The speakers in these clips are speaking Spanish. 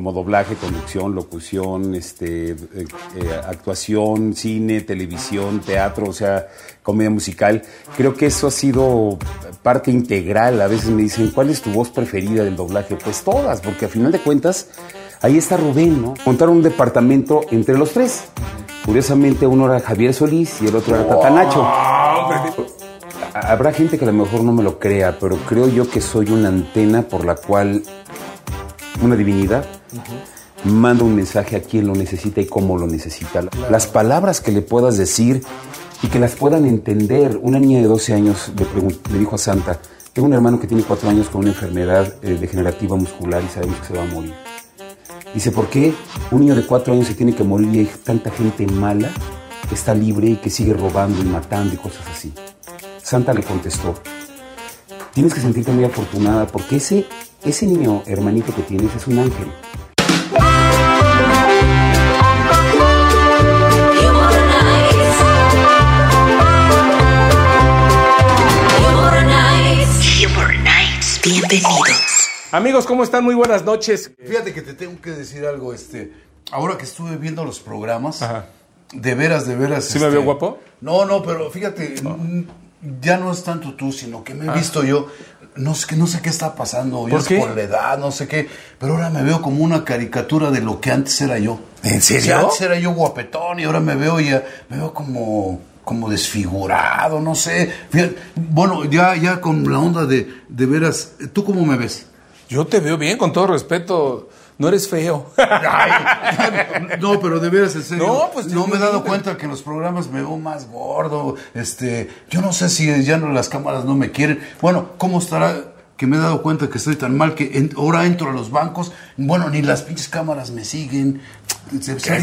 como doblaje, conducción, locución, este, eh, eh, actuación, cine, televisión, teatro, o sea, comedia musical. Creo que eso ha sido parte integral. A veces me dicen, ¿cuál es tu voz preferida del doblaje? Pues todas, porque a final de cuentas, ahí está Rubén, ¿no? Montaron un departamento entre los tres. Curiosamente, uno era Javier Solís y el otro era Tatanacho. Habrá gente que a lo mejor no me lo crea, pero creo yo que soy una antena por la cual una divinidad manda un mensaje a quien lo necesita y cómo lo necesita. Las palabras que le puedas decir y que las puedan entender. Una niña de 12 años le, dijo a Santa, tengo un hermano que tiene 4 años con una enfermedad eh, degenerativa muscular y sabemos que se va a morir. Dice, ¿por qué un niño de 4 años se tiene que morir y hay tanta gente mala que está libre y que sigue robando y matando y cosas así? Santa le contestó, tienes que sentirte muy afortunada porque ese, ese niño hermanito que tienes es un ángel. Bienvenidos. Amigos, ¿cómo están? Muy buenas noches. Fíjate que te tengo que decir algo, este, ahora que estuve viendo los programas, de veras, de veras. ¿Sí me veo este, guapo? No, no, pero fíjate, ya no es tanto tú, sino que me he ah. visto yo, no sé, no sé qué está pasando, ¿Por, es por la edad, no sé qué, pero ahora me veo como una caricatura de lo que antes era yo. ¿En serio? antes era yo guapetón y ahora me veo ya, me veo como como desfigurado, no sé. bueno, ya, ya con la onda de, de veras, ¿tú cómo me ves? Yo te veo bien, con todo respeto. No eres feo. no, pero de veras, en serio. No, pues no me he dado cuenta que en los programas me veo más gordo. Este, yo no sé si ya no las cámaras no me quieren. Bueno, ¿cómo estará? Que me he dado cuenta que estoy tan mal que ahora entro a los bancos. Bueno, ni las pinches cámaras me siguen.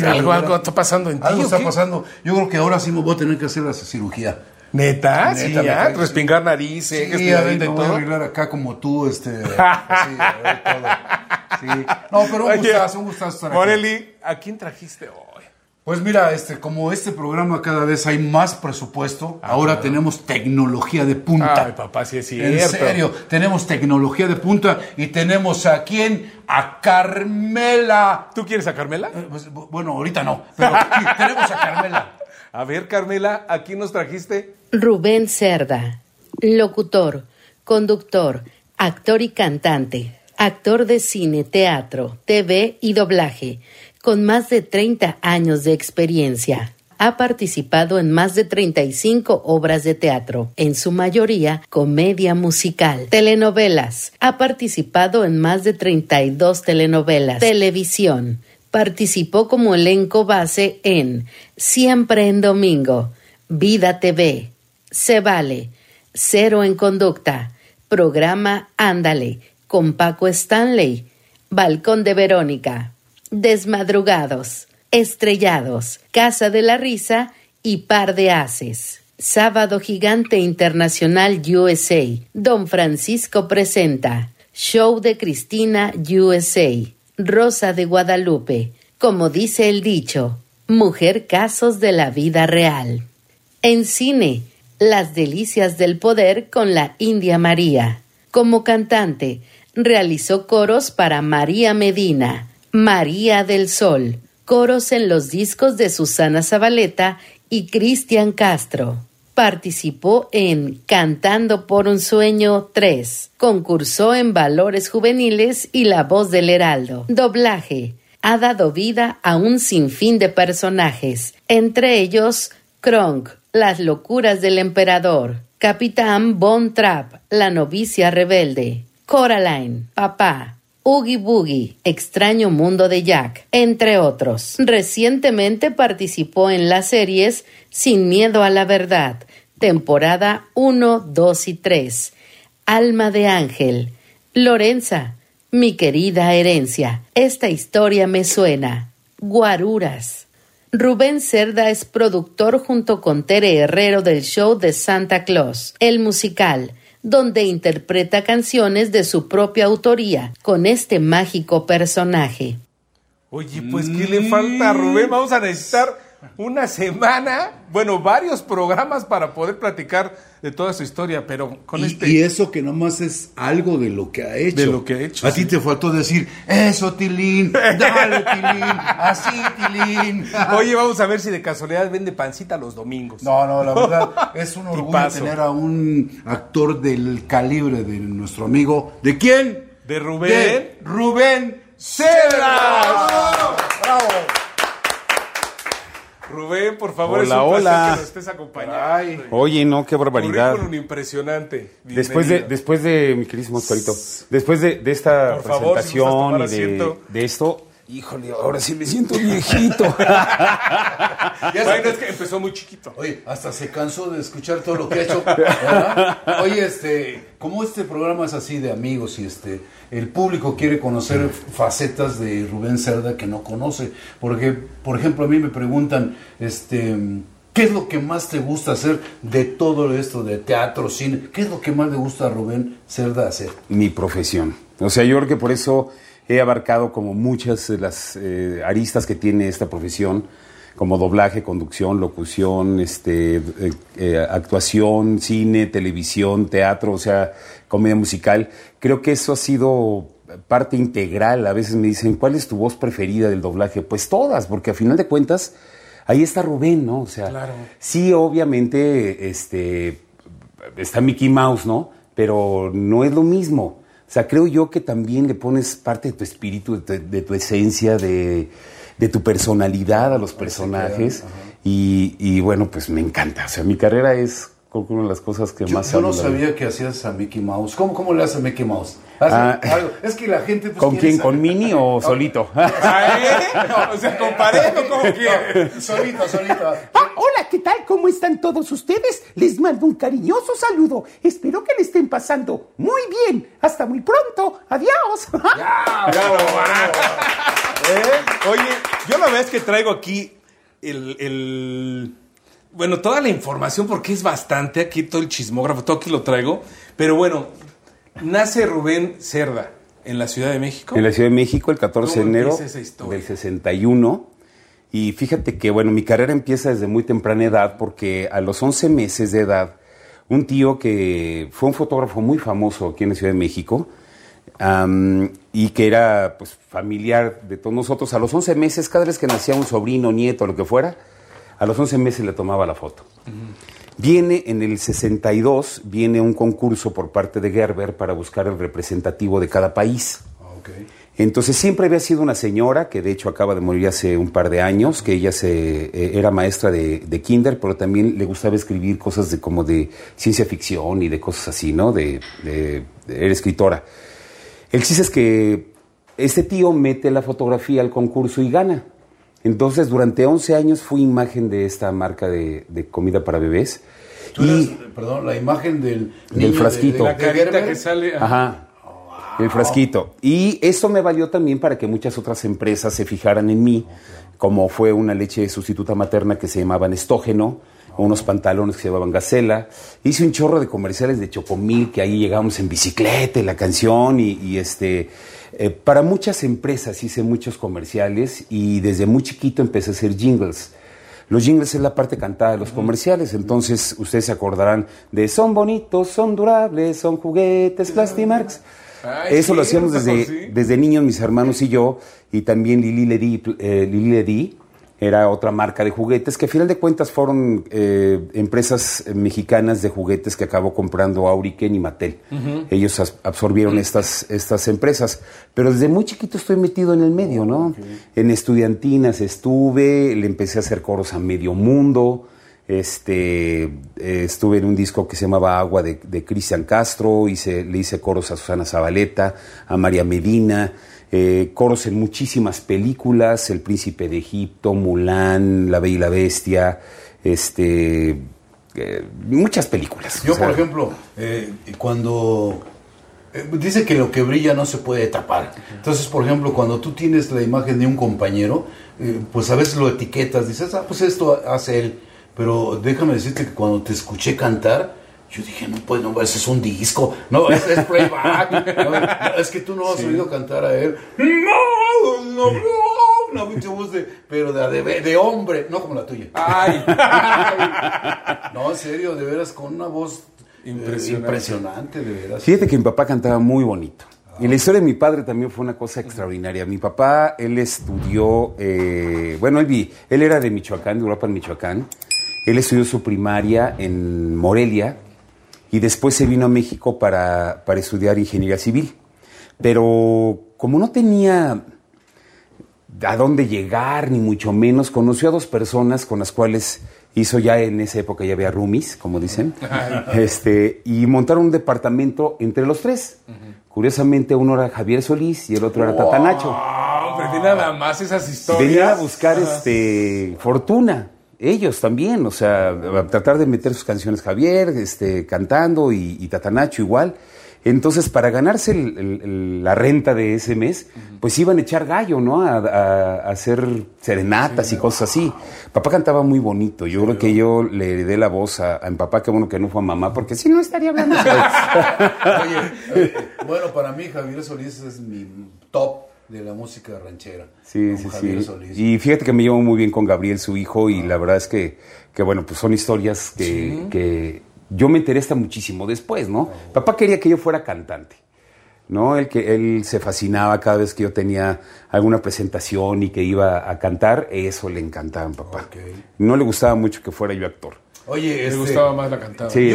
algo, algo está pasando en ti. Algo está pasando. Yo creo que ahora sí me voy a tener que hacer la cirugía. ¿Neta? sí, ya, respingar narices, sí, a ver, voy a arreglar acá como tú, este, así, a ver todo. Sí. No, pero un gustazo, un gustazo estar Morelli, ¿a quién trajiste hoy? Pues mira, este, como este programa cada vez hay más presupuesto, ah, ahora tenemos tecnología de punta. Ay, papá, sí es cierto. En serio, tenemos tecnología de punta y tenemos a quién? A Carmela. ¿Tú quieres a Carmela? Eh, pues, bueno, ahorita no, pero tenemos a Carmela. A ver, Carmela, ¿a quién nos trajiste? Rubén Cerda, locutor, conductor, actor y cantante actor de cine, teatro, TV y doblaje, con más de 30 años de experiencia. Ha participado en más de 35 obras de teatro, en su mayoría comedia musical, telenovelas. Ha participado en más de 32 telenovelas, televisión. Participó como elenco base en Siempre en Domingo, Vida TV, Se Vale, Cero en Conducta, Programa Ándale, con Paco Stanley, Balcón de Verónica, Desmadrugados, Estrellados, Casa de la Risa y Par de Haces. Sábado Gigante Internacional USA. Don Francisco presenta. Show de Cristina USA. Rosa de Guadalupe. Como dice el dicho, mujer casos de la vida real. En cine, Las Delicias del Poder con la India María. Como cantante, realizó coros para María Medina, María del Sol, coros en los discos de Susana Zabaleta y Cristian Castro. Participó en Cantando por un Sueño 3. Concursó en Valores Juveniles y La Voz del Heraldo. Doblaje. Ha dado vida a un sinfín de personajes, entre ellos Kronk, Las locuras del emperador, Capitán Von Trapp, La novicia rebelde, Coraline, Papá, Oogie Boogie, Extraño Mundo de Jack, entre otros. Recientemente participó en las series Sin Miedo a la Verdad, temporada 1, 2 y 3, Alma de Ángel, Lorenza, Mi querida herencia, esta historia me suena, Guaruras. Rubén Cerda es productor junto con Tere Herrero del show de Santa Claus, el musical, donde interpreta canciones de su propia autoría con este mágico personaje. Oye, pues ¿qué le falta a Rubén? Vamos a necesitar una semana, bueno, varios programas para poder platicar de toda su historia, pero con y, este... Y eso que nomás es algo de lo que ha hecho. De lo que ha hecho. A ti te faltó decir, eso, Tilín, dale, Tilín, así, Tilín. Oye, vamos a ver si de casualidad vende pancita los domingos. No, no, la verdad, es un orgullo tener a un actor del calibre de nuestro amigo. ¿De quién? De Rubén. De Rubén Cedras. ¡Bravo! Rubén, por favor, Hola, es un placer hola. que nos estés acompañando. Oye, no, qué barbaridad. Currículum impresionante. Después de, después de, mi querísimo Oscarito, después de, de esta Por favor, si presentación y de, de esto, híjole, ahora sí me siento viejito. Bueno, es que empezó muy chiquito. Oye, hasta se cansó de escuchar todo lo que ha hecho. ¿verdad? Oye, este, como este programa es así de amigos y este, el público quiere conocer facetas de Rubén Cerda que no conoce, porque, por ejemplo, a mí me preguntan, este, ¿qué es lo que más te gusta hacer de todo esto de teatro, cine? ¿Qué es lo que más le gusta a Rubén Cerda hacer? mi profesión. O sea, yo creo que por eso he abarcado como muchas de las eh, aristas que tiene esta profesión, como doblaje, conducción, locución, este, eh, eh, actuación, cine, televisión, teatro, o sea, comedia musical. Creo que eso ha sido parte integral. A veces me dicen, ¿cuál es tu voz preferida del doblaje? Pues todas, porque a final de cuentas, ahí está Rubén, ¿no? O sea, Claro. sí, obviamente, este, está Mickey Mouse, ¿no? Pero no es lo mismo. O sea, creo yo que también le pones parte de tu espíritu, de tu, de tu esencia, de, de tu personalidad a los personajes. Y, y bueno, pues me encanta. O sea, mi carrera es creo que una de las cosas que Yo, más yo no sabía que hacías a Mickey Mouse. ¿Cómo, cómo le hace a Mickey Mouse? ¿Hace Ah. Es que la gente... pues, ¿Con quién? saber. ¿Con Mini o solito? Ah, ¿eh? O sea, comparendo como quieres. Solito, solito. Ah, hola, ¿qué tal? ¿Cómo están todos ustedes? Les mando un cariñoso saludo. Espero que le estén pasando muy bien. Hasta muy pronto. Adiós. ¿Eh? Oye, yo la verdad es que traigo aquí el, el- Bueno, toda la información, porque es bastante, aquí todo el chismógrafo, todo aquí lo traigo. Pero bueno, nace Rubén Cerda en la Ciudad de México. En la Ciudad de México, el 14 de ¿Cómo enero del 61. Y fíjate que, bueno, mi carrera empieza desde muy temprana edad porque a los 11 meses de edad, un tío que fue un fotógrafo muy famoso aquí en la Ciudad de México y que era pues familiar de todos nosotros, a los 11 meses, cada vez que nacía un sobrino, nieto, lo que fuera, a los 11 meses le tomaba la foto. Viene en el 62, viene un concurso por parte de Gerber para buscar el representativo de cada país. Entonces siempre había sido una señora, que de hecho acaba de morir hace un par de años, que ella se, eh, era maestra de, de kinder, pero también le gustaba escribir cosas de como de ciencia ficción y de cosas así, ¿no? De, de- de- era escritora. El chiste es que este tío mete la fotografía al concurso y gana. Entonces durante 11 años fui imagen de esta marca de, de comida para bebés. Tú Y- eres, perdón, la imagen del... Del de- frasquito. de- La carita que sale. Ajá. El frasquito. Y eso me valió también para que muchas otras empresas se fijaran en mí, como fue una leche sustituta materna que se llamaban Estógeno, o unos pantalones que se llamaban Gacela. Hice un chorro de comerciales de Chocomil, que ahí llegábamos en bicicleta, y la canción, y, y este... eh, para muchas empresas hice muchos comerciales y desde muy chiquito empecé a hacer jingles. Los jingles es la parte cantada de los comerciales, entonces ustedes se acordarán de son bonitos, son durables, son juguetes Plastimarks. Ay, Eso lo hacíamos desde, sí. desde niños mis hermanos y yo, y también Lili Ledi, eh, Lili Ledi era otra marca de juguetes que a final de cuentas fueron eh, empresas eh, mexicanas de juguetes que acabó comprando Auriken y Mattel. Ellos absorbieron estas, estas empresas, pero desde muy chiquito estoy metido en el medio, ¿no? En estudiantinas estuve, le empecé a hacer coros a medio mundo. Este, eh, estuve en un disco que se llamaba Agua de, de Cristian Castro, hice, le hice coros a Susana Zabaleta, a María Medina, eh, coros en muchísimas películas, El Príncipe de Egipto, Mulan, La Bella y la Bestia, este, eh, muchas películas. Yo, O sea, por ejemplo, eh, cuando eh, dice que lo que brilla no se puede tapar. Entonces, por ejemplo, cuando tú tienes la imagen de un compañero, pues a veces lo etiquetas, dices, ah, pues esto hace él. Pero déjame decirte que cuando te escuché cantar, yo dije, no, pues no, ese es un disco, no, es, es playback. No, no, es que tú no has oído cantar a él. No, no, no, una mucha voz de, pero de, de, hombre, no como la tuya. Ay. no, en serio, de veras, con una voz eh, impresionante, impresionante de veras. Fíjate que mi papá cantaba muy bonito. Y la historia de mi padre también fue una cosa extraordinaria. Mi papá, él estudió, eh, bueno, él, él era de Michoacán, de Europa, en Michoacán. Él estudió su primaria en Morelia y después se vino a México para, para estudiar ingeniería civil. Pero como no tenía a dónde llegar, ni mucho menos, conoció a dos personas con las cuales hizo ya en esa época, ya había roomies, como dicen, este, y montaron un departamento entre los tres. Curiosamente, uno era Javier Solís y el otro era Tatanacho. Wow, nada más esas historias. Venía a buscar este, fortuna. Ellos también, o sea, a tratar de meter sus canciones Javier, este, cantando y, Tatanacho igual. Entonces, para ganarse la renta de ese mes, pues iban a echar gallo, ¿no? A, hacer serenatas y cosas así. Papá cantaba muy bonito. Yo creo que yo le heredé la voz a, a mi papá, que bueno que no fue a mamá, porque si no estaría hablando. Oye, eh, bueno, para mí Javier Solís es mi top de la música ranchera. Sí, sí, sí. Y fíjate que me llevo muy bien con Gabriel, su hijo, y la verdad es que, que, bueno, pues son historias que, que yo me enteré hasta muchísimo después, ¿no? Papá quería que yo fuera cantante. ¿no? El que él se fascinaba cada vez que yo tenía alguna presentación y que iba a cantar, eso le encantaba a papá. No le gustaba mucho que fuera yo actor. Oye, le este, gustaba más la cantada. Sí,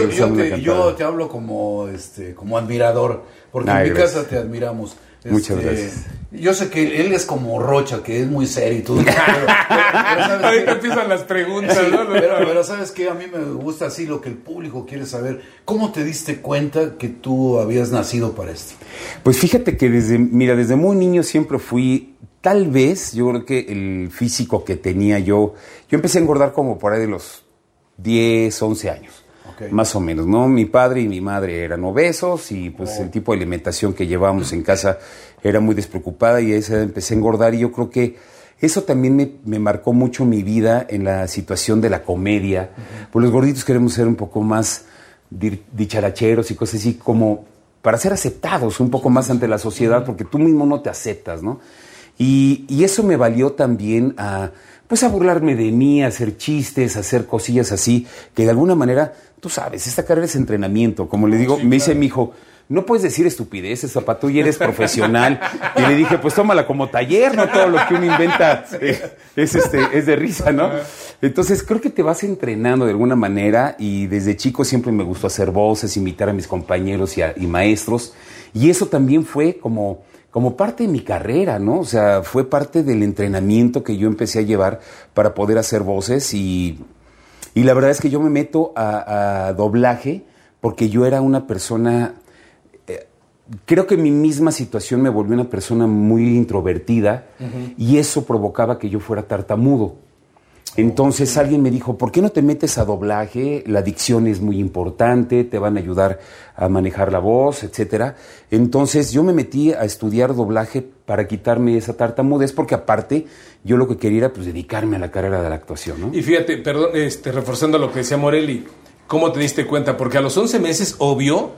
yo, te, hablo como este como admirador, porque en mi casa te admiramos. Muchas este, gracias. Yo sé que él es como Rocha, que es muy serio y todo. Pero, Ahorita empiezan las preguntas, ¿no? Pero, sabes que a mí me gusta así lo que el público quiere saber. ¿Cómo te diste cuenta que tú habías nacido para esto? Pues fíjate que desde, mira, desde muy niño siempre fui, tal vez, yo creo que el físico que tenía yo, yo empecé a engordar como por ahí de los 10, 11 años. Más o menos, ¿no? Mi padre y mi madre eran obesos y pues el tipo de alimentación que llevábamos en casa era muy despreocupada y ahí empecé a engordar y yo creo que eso también me, marcó mucho mi vida en la situación de la comedia. Pues los gorditos queremos ser un poco más dicharacheros y cosas así como para ser aceptados un poco más ante la sociedad porque tú mismo no te aceptas, ¿no? Y, y eso me valió también a pues a burlarme de mí, a hacer chistes, a hacer cosillas así, que de alguna manera, tú sabes, esta carrera es entrenamiento. Como le digo, me dice mi hijo, no puedes decir estupideces, papá, tú ya eres profesional. y le dije, pues tómala como taller, no todo lo que uno inventa es, este, es de risa, ¿no? Entonces creo que te vas entrenando de alguna manera y desde chico siempre me gustó hacer voces, imitar a mis compañeros y, y maestros. Y eso también fue como como parte de mi carrera, ¿no? O sea, fue parte del entrenamiento que yo empecé a llevar para poder hacer voces y, y la verdad es que yo me meto a, doblaje porque yo era una persona, eh, creo que mi misma situación me volvió una persona muy introvertida y eso provocaba que yo fuera tartamudo. Entonces alguien me dijo, ¿por qué no te metes a doblaje? La dicción es muy importante, te van a ayudar a manejar la voz, etcétera. Entonces yo me metí a estudiar doblaje para quitarme esa tartamudez, porque aparte yo lo que quería era pues dedicarme a la carrera de la actuación, ¿no? Y fíjate, perdón, este, reforzando lo que decía Morelli, ¿cómo te diste cuenta? Porque a los 11 meses, obvio,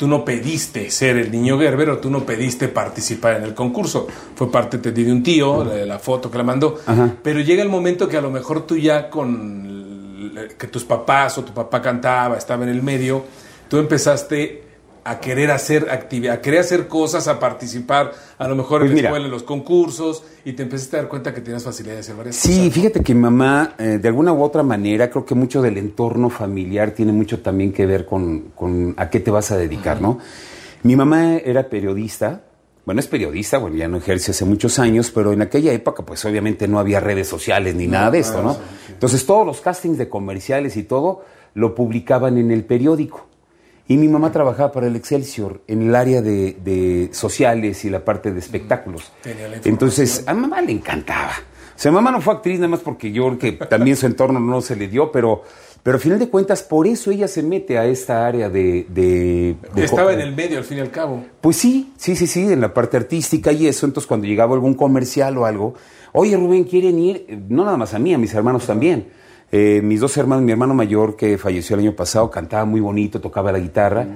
tú no pediste ser el niño Gerber o tú no pediste participar en el concurso. Fue parte de un tío, de la foto que la mandó. Pero llega el momento que a lo mejor tú ya con que tus papás o tu papá cantaba, estaba en el medio, tú empezaste a querer hacer actividad, a querer hacer cosas, a participar, a lo mejor en pues la escuela, en los concursos, y te empezaste a dar cuenta que tenías facilidad de hacer varias cosas. Sí, fíjate que mamá, eh, de alguna u otra manera, creo que mucho del entorno familiar tiene mucho también que ver con, con a qué te vas a dedicar, ¿no? Mi mamá era periodista, bueno, es periodista, bueno, ya no ejerce hace muchos años, pero en aquella época, pues obviamente no había redes sociales ni nada de esto, ¿no? Entonces todos los castings de comerciales y todo lo publicaban en el periódico. Y mi mamá trabajaba para el Excelsior en el área de, sociales y la parte de espectáculos. Entonces, a mamá le encantaba. O sea, mamá no fue actriz nada más porque yo que también su entorno no se le dio, pero, pero al final de cuentas, por eso ella se mete a esta área de... Estaba en el medio, al fin y al cabo. Pues sí, sí, sí, sí, en la parte artística y eso. Entonces, cuando llegaba algún comercial o algo, oye, Rubén, ¿quieren ir? No nada más a mí, a mis hermanos también eh, mis dos hermanos, mi hermano mayor que falleció el año pasado, cantaba muy bonito, tocaba la guitarra.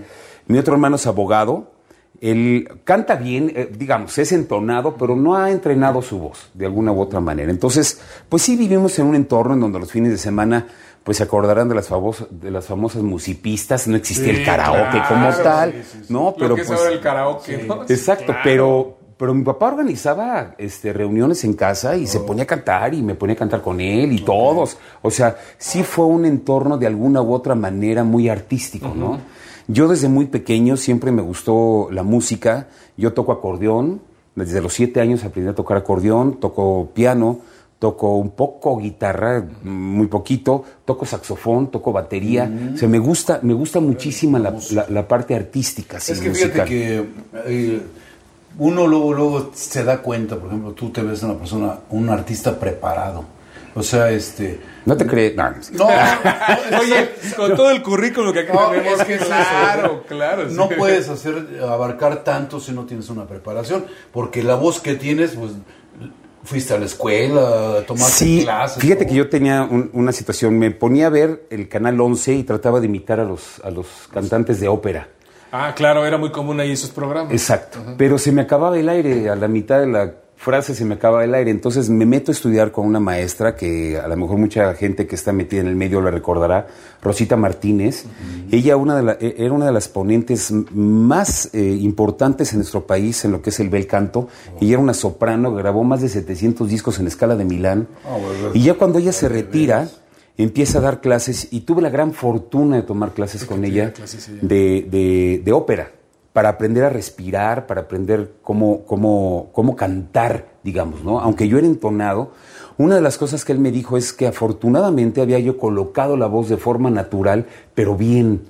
Mi otro hermano es abogado Él canta bien, eh, digamos, es entonado, pero no ha entrenado su voz de alguna u otra manera. Entonces, pues sí vivimos en un entorno en donde los fines de semana pues se acordarán de las famosas, de las famosas musipistas, no existía el karaoke como tal, ¿no? Pero que pues, el karaoke, ¿no? Exacto, pero pero mi papá organizaba este, reuniones en casa y se oh. ponía a cantar y me ponía a cantar con él y todos. O sea, sí fue un entorno de alguna u otra manera muy artístico, ¿no? Yo desde muy pequeño siempre me gustó la música. Yo toco acordeón. Desde los siete años aprendí a tocar acordeón, toco piano, toco un poco guitarra, muy poquito, toco saxofón, toco batería. O sea, me gusta, me gusta muchísimo la, parte artística. es que fíjate que eh, uno luego, luego se da cuenta, por ejemplo, tú te ves una persona, un artista preparado. O sea, este. No te crees. No, no, oye, con todo el currículum que aquí tenemos, es que claro, claro. No puedes hacer abarcar tanto si no tienes una preparación, porque la voz que tienes, pues fuiste a la escuela, tomaste sí, clases. Fíjate que yo tenía una situación, me ponía a ver el canal 11 y trataba de imitar a los, a los cantantes de ópera. Ah, claro, era muy común ahí esos programas. Exacto. Pero se me acababa el aire a la mitad de la frase se me acaba el aire. Entonces me meto a estudiar con una maestra que a lo mejor mucha gente que está metida en el medio la recordará, Rosita Martínez. Ella una de e, era una de las ponentes más eh, importantes en nuestro país en lo que es el bel canto. Ella era una soprano, grabó más de 700 discos en escala de Milán. Ah, y ya cuando ella se retira empieza a dar clases y tuve la gran fortuna de tomar clases con ella, De, de, ópera, para aprender a respirar, para aprender cómo, cómo, cómo cantar, digamos, ¿no? Aunque yo era entonado, una de las cosas que él me dijo es que afortunadamente había yo colocado la voz de forma natural, pero bien.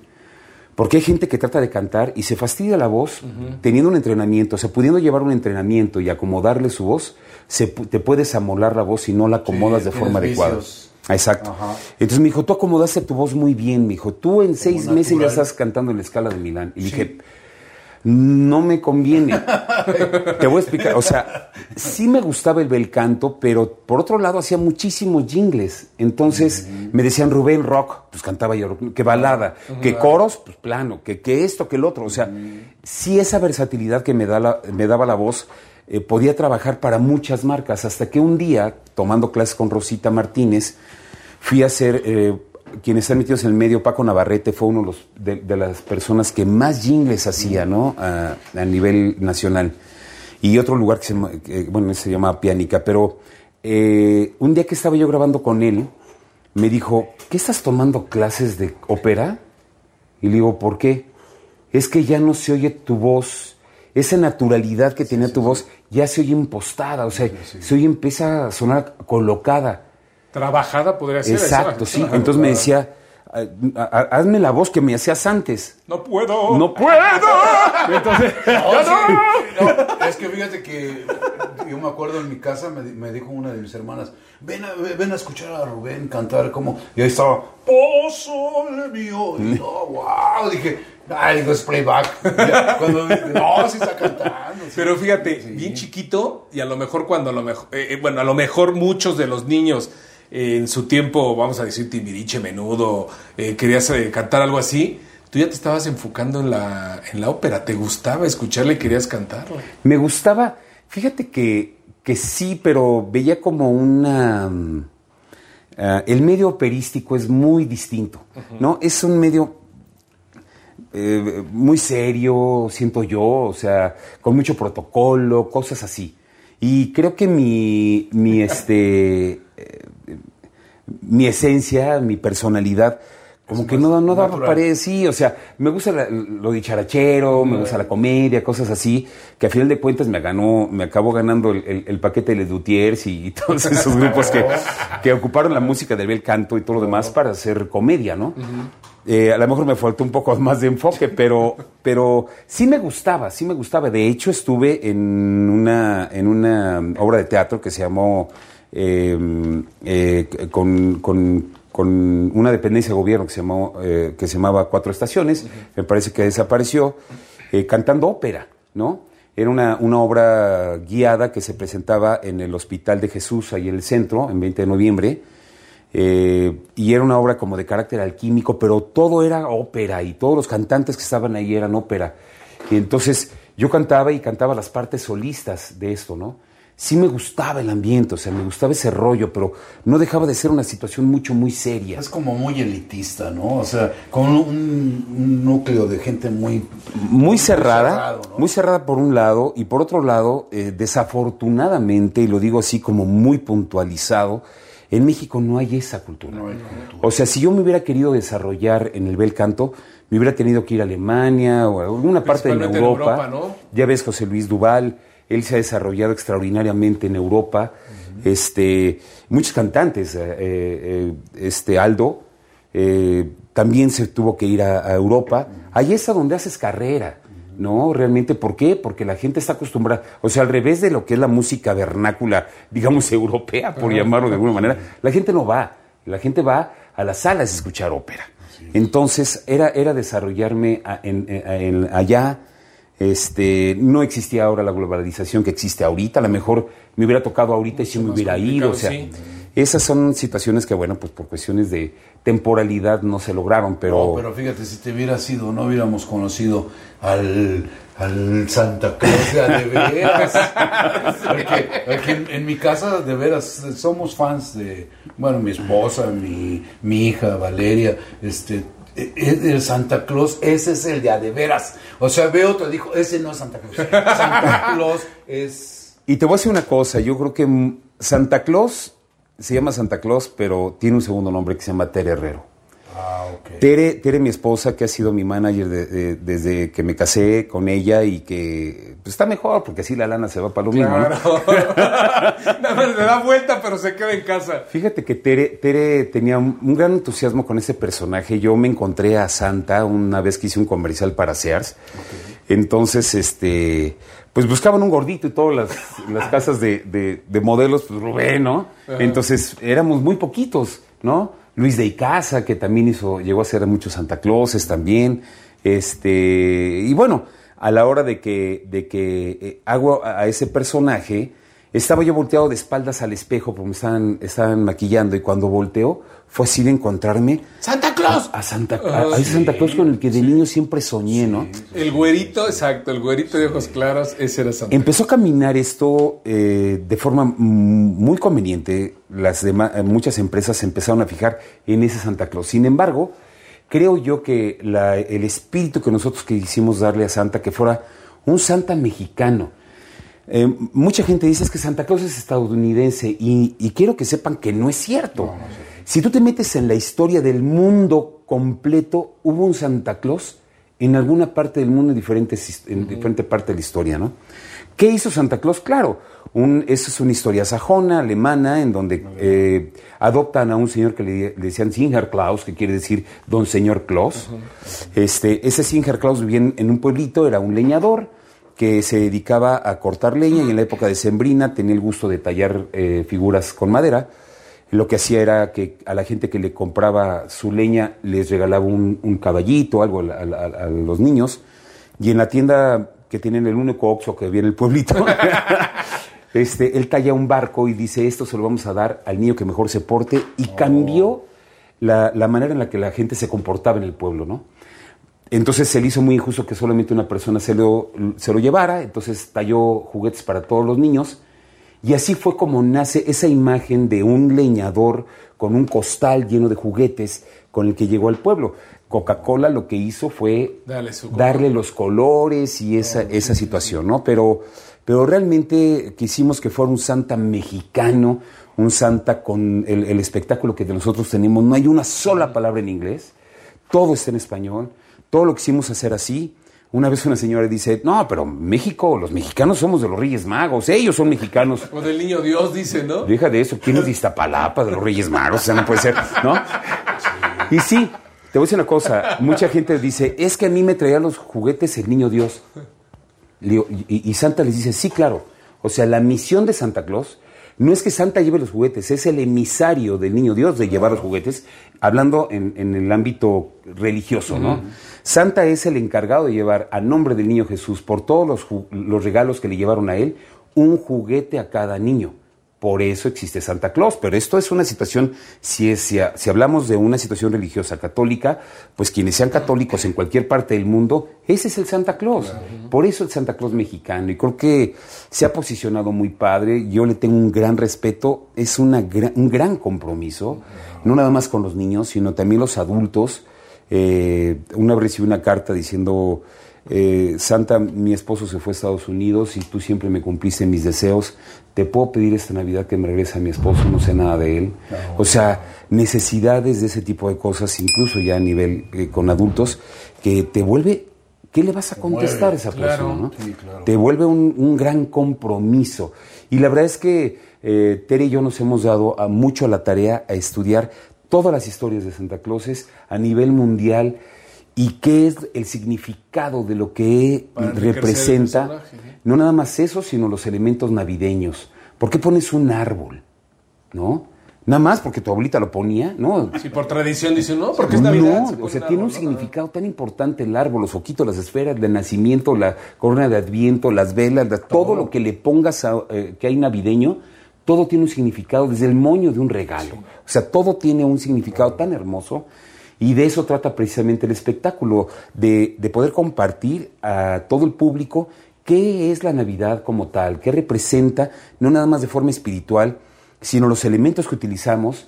Porque hay gente que trata de cantar y se fastidia la voz teniendo un entrenamiento, o sea, pudiendo llevar un entrenamiento y acomodarle su voz, se, te puedes amolar la voz si no la acomodas de forma adecuada. Exacto. Entonces me dijo, tú acomodaste tu voz muy bien, me dijo, tú en seis meses ya estás cantando en la escala de Milán. Y dije, no me conviene. Te voy a explicar. O sea, sí me gustaba el bel canto, pero por otro lado hacía muchísimos jingles. Entonces me decían Rubén rock, pues cantaba yo, que balada, que coros, pues plano, que, que esto, que el otro. O sea, sí esa versatilidad que me, da la, me daba la voz. Eh, podía trabajar para muchas marcas, hasta que un día, tomando clases con Rosita Martínez, fui a hacer, eh, quienes están metidos en el medio, Paco Navarrete fue uno de, los, las personas que más jingles hacía, ¿no? A, nivel nacional. Y otro lugar que se, bueno, se llama Piánica, pero eh, un día que estaba yo grabando con él, me dijo, ¿qué estás tomando clases de ópera? Y le digo, ¿por qué? Es que ya no se oye tu voz esa naturalidad que tenía tu voz ya se oye impostada, o sea, se oye, empieza a sonar colocada. Trabajada podría ser. Exacto, sí. Entonces me decía, hazme la voz que me hacías antes. No puedo. No puedo. Entonces, no, es que fíjate que yo me acuerdo en mi casa, me, dijo una de mis hermanas, ven a, ven a escuchar a Rubén cantar como... Y ahí estaba, oh, sol mío. Y yo, wow, dije, ay, digo, es playback. Cuando no, sí está cantando. Pero fíjate, bien chiquito y a lo mejor cuando a lo mejor, eh, eh, bueno, a lo mejor muchos de los niños en su tiempo, vamos a decir, timiriche, menudo, eh, querías eh, cantar algo así, tú ya te estabas enfocando en la, en la ópera, ¿te gustaba escucharle y querías cantarlo? Me gustaba, fíjate que, que sí, pero veía como una... Ah, el medio operístico es muy distinto, ¿no? Es un medio eh, muy serio, siento yo, o sea, con mucho protocolo, cosas así. Y creo que mi, mi este, mi esencia, mi personalidad, como que no, no daba pared, sí, o sea, me gusta lo dicharachero, me gusta la comedia, cosas así, que a final de cuentas me ganó, me acabó ganando el, paquete de Les Dutiers y, todos esos grupos que, que, ocuparon la música del bel canto y todo lo demás para hacer comedia, ¿no? Eh, a lo mejor me faltó un poco más de enfoque, pero, pero sí me gustaba, sí me gustaba. De hecho, estuve en una, en una obra de teatro que se llamó eh, eh, con, con, una dependencia de gobierno que se, llamó, eh, que se llamaba Cuatro Estaciones, me parece que desapareció, cantando ópera, ¿no? Era una, una, obra guiada que se presentaba en el Hospital de Jesús, ahí en el centro, en 20 de noviembre, y era una obra como de carácter alquímico, pero todo era ópera y todos los cantantes que estaban ahí eran ópera. Y entonces yo cantaba y cantaba las partes solistas de esto, ¿no? Sí me gustaba el ambiente, o sea, me gustaba ese rollo, pero no dejaba de ser una situación mucho, muy seria. Es como muy elitista, ¿no? O sea, con un, núcleo de gente muy... Muy cerrada, muy, cerrada por un lado, y por otro lado, eh, desafortunadamente, y lo digo así como muy puntualizado, en México no hay esa cultura. O sea, si yo me hubiera querido desarrollar en el bel canto, me hubiera tenido que ir a Alemania o a alguna parte de Europa. Ya ves José Luis Duval, él se ha desarrollado extraordinariamente en Europa. este, muchos cantantes, eh, eh, este Aldo, eh, también se tuvo que ir a, Europa. Ahí es a donde haces carrera. ¿no? Realmente, ¿por qué? Porque la gente está acostumbrada, o sea, al revés de lo que es la música vernácula, digamos, europea, por llamarlo de alguna manera, la gente no va, la gente va a las salas a escuchar ópera. Entonces, era, era desarrollarme allá, este, no existía ahora la globalización que existe ahorita. A lo mejor me hubiera tocado ahorita y si me hubiera ido. O sea, esas son situaciones que, bueno, pues por cuestiones de temporalidad no se lograron, pero... No, pero fíjate, si te hubiera sido, no hubiéramos conocido al, al Santa Claus de, veras. Porque, en, mi casa, de veras, somos fans de, bueno, mi esposa, mi, mi hija Valeria, este, el Santa Claus, ese es el de de veras. O sea, veo otro, dijo, ese no es Santa Claus. Santa Claus es... Y te voy a decir una cosa, yo creo que Santa Claus se llama Santa Claus, pero tiene un segundo nombre que se llama Tere Herrero. Ah, Tere, Tere, mi esposa, que ha sido mi manager desde que me casé con ella y que pues, está mejor, porque así la lana se va para lo mismo. ¿no? Nada más le da vuelta, pero se queda en casa. Fíjate que Tere, Tere tenía un, gran entusiasmo con ese personaje. Yo me encontré a Santa una vez que hice un comercial para Sears. Entonces, este, pues buscaban un gordito y todas las, casas de, modelos, pues Rubén, ¿no? Entonces éramos muy poquitos, ¿no? Luis de Icaza, que también hizo, llegó a ser muchos Santa Clauses también. Este, y bueno, a la hora de que, de que eh, hago a, ese personaje, estaba yo volteado de espaldas al espejo porque me estaban, estaban maquillando y cuando volteo fue así de encontrarme. ¡Santa Claus! A, Santa, a, ese Santa Claus con el que de niño siempre soñé, ¿no? El güerito, exacto, el güerito de ojos claros, ese era Santa Empezó a caminar esto eh, de forma muy conveniente. Las demás, eh, muchas empresas se empezaron a fijar en ese Santa Claus. Sin embargo, creo yo que el espíritu que nosotros quisimos darle a Santa, que fuera un Santa mexicano. Eh, mucha gente dice que Santa Claus es estadounidense y, quiero que sepan que no es cierto. Si tú te metes en la historia del mundo completo, hubo un Santa Claus en alguna parte del mundo, en, diferentes, en diferente parte de la historia, ¿no? ¿Qué hizo Santa Claus? Claro, un, eso es una historia sajona, alemana, en donde eh, adoptan a un señor que le, decían Singer Claus, que quiere decir Don Señor Claus. este, ese Singer Claus vivía en, un pueblito, era un leñador que se dedicaba a cortar leña y en la época de Sembrina tenía el gusto de tallar eh, figuras con madera lo que hacía era que a la gente que le compraba su leña les regalaba un, caballito, algo a, los niños. Y en la tienda que tienen el único Oxxo que viene el pueblito, este, él talla un barco y dice, esto se lo vamos a dar al niño que mejor se porte. Y oh. cambió la, manera en la que la gente se comportaba en el pueblo, ¿no? Entonces se le hizo muy injusto que solamente una persona se lo, se lo llevara, entonces talló juguetes para todos los niños. Y así fue como nace esa imagen de un leñador con un costal lleno de juguetes con el que llegó al pueblo. Coca-Cola lo que hizo fue darle los colores y esa, esa situación, ¿no? Pero, pero realmente quisimos que fuera un Santa mexicano, un Santa con el, el espectáculo que nosotros tenemos. No hay una sola palabra en inglés, todo está en español, todo lo quisimos hacer así. Una vez una señora dice, no, pero México, los mexicanos somos de los Reyes Magos, ellos son mexicanos. O del niño Dios, dice, ¿no? Deja de eso, ¿quién es de Iztapalapa, de los Reyes Magos? O sea, no puede ser, ¿no? Y sí, te voy a decir una cosa, mucha gente dice, es que a mí me traía los juguetes el niño Dios. Y, y Santa les dice, sí, claro. O sea, la misión de Santa Claus no es que Santa lleve los juguetes, es el emisario del niño Dios de llevar los juguetes, hablando en, el ámbito religioso, ¿no? Santa es el encargado de llevar a nombre del niño Jesús, por todos los, regalos que le llevaron a él, un juguete a cada niño por eso existe Santa Claus. Pero esto es una situación, si, es, si, si, hablamos de una situación religiosa católica, pues quienes sean católicos en cualquier parte del mundo, ese es el Santa Claus. Por eso el Santa Claus mexicano. Y creo que se ha posicionado muy padre. Yo le tengo un gran respeto. Es una un gran compromiso, no nada más con los niños, sino también los adultos. Eh, una vez recibí una carta diciendo eh, Santa, mi esposo se fue a Estados Unidos y tú siempre me cumpliste mis deseos. Te puedo pedir esta Navidad que me regrese a mi esposo, no sé nada de él. O sea, necesidades de ese tipo de cosas, incluso ya a nivel eh, con adultos, que te vuelve ¿qué le vas a contestar a esa persona? Te vuelve un, gran compromiso. Y la verdad es que eh, Tere y yo nos hemos dado a mucho a la tarea a estudiar todas las historias de Santa Clauses a nivel mundial y qué es el significado de lo que representa, no nada más eso, sino los elementos navideños. ¿Por qué pones un árbol? ¿No? Nada más porque tu abuelita lo ponía, ¿no? Si por tradición dice, no, porque es Navidad. No, o sea, tiene un significado tan importante el árbol, los foquitos, las esferas, el nacimiento, la corona de adviento, las velas, todo, lo que le pongas eh, que hay navideño, todo tiene un significado, desde el moño de un regalo. O sea, todo tiene un significado tan hermoso y de eso trata precisamente el espectáculo, de, poder compartir a todo el público qué es la Navidad como tal, qué representa, no nada más de forma espiritual, sino los elementos que utilizamos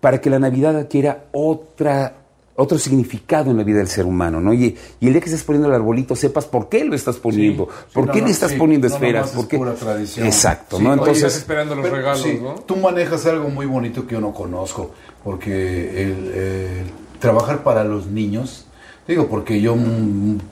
para que la Navidad adquiera otra, otro significado en la vida del ser humano, ¿no? Y, el día que estés poniendo el arbolito, sepas por qué lo estás poniendo, por qué le estás poniendo esferas, por qué... tradición. Exacto, ¿no? Entonces... esperando los regalos, ¿no? Tú manejas algo muy bonito que yo no conozco, porque el trabajar para los niños. Digo, porque yo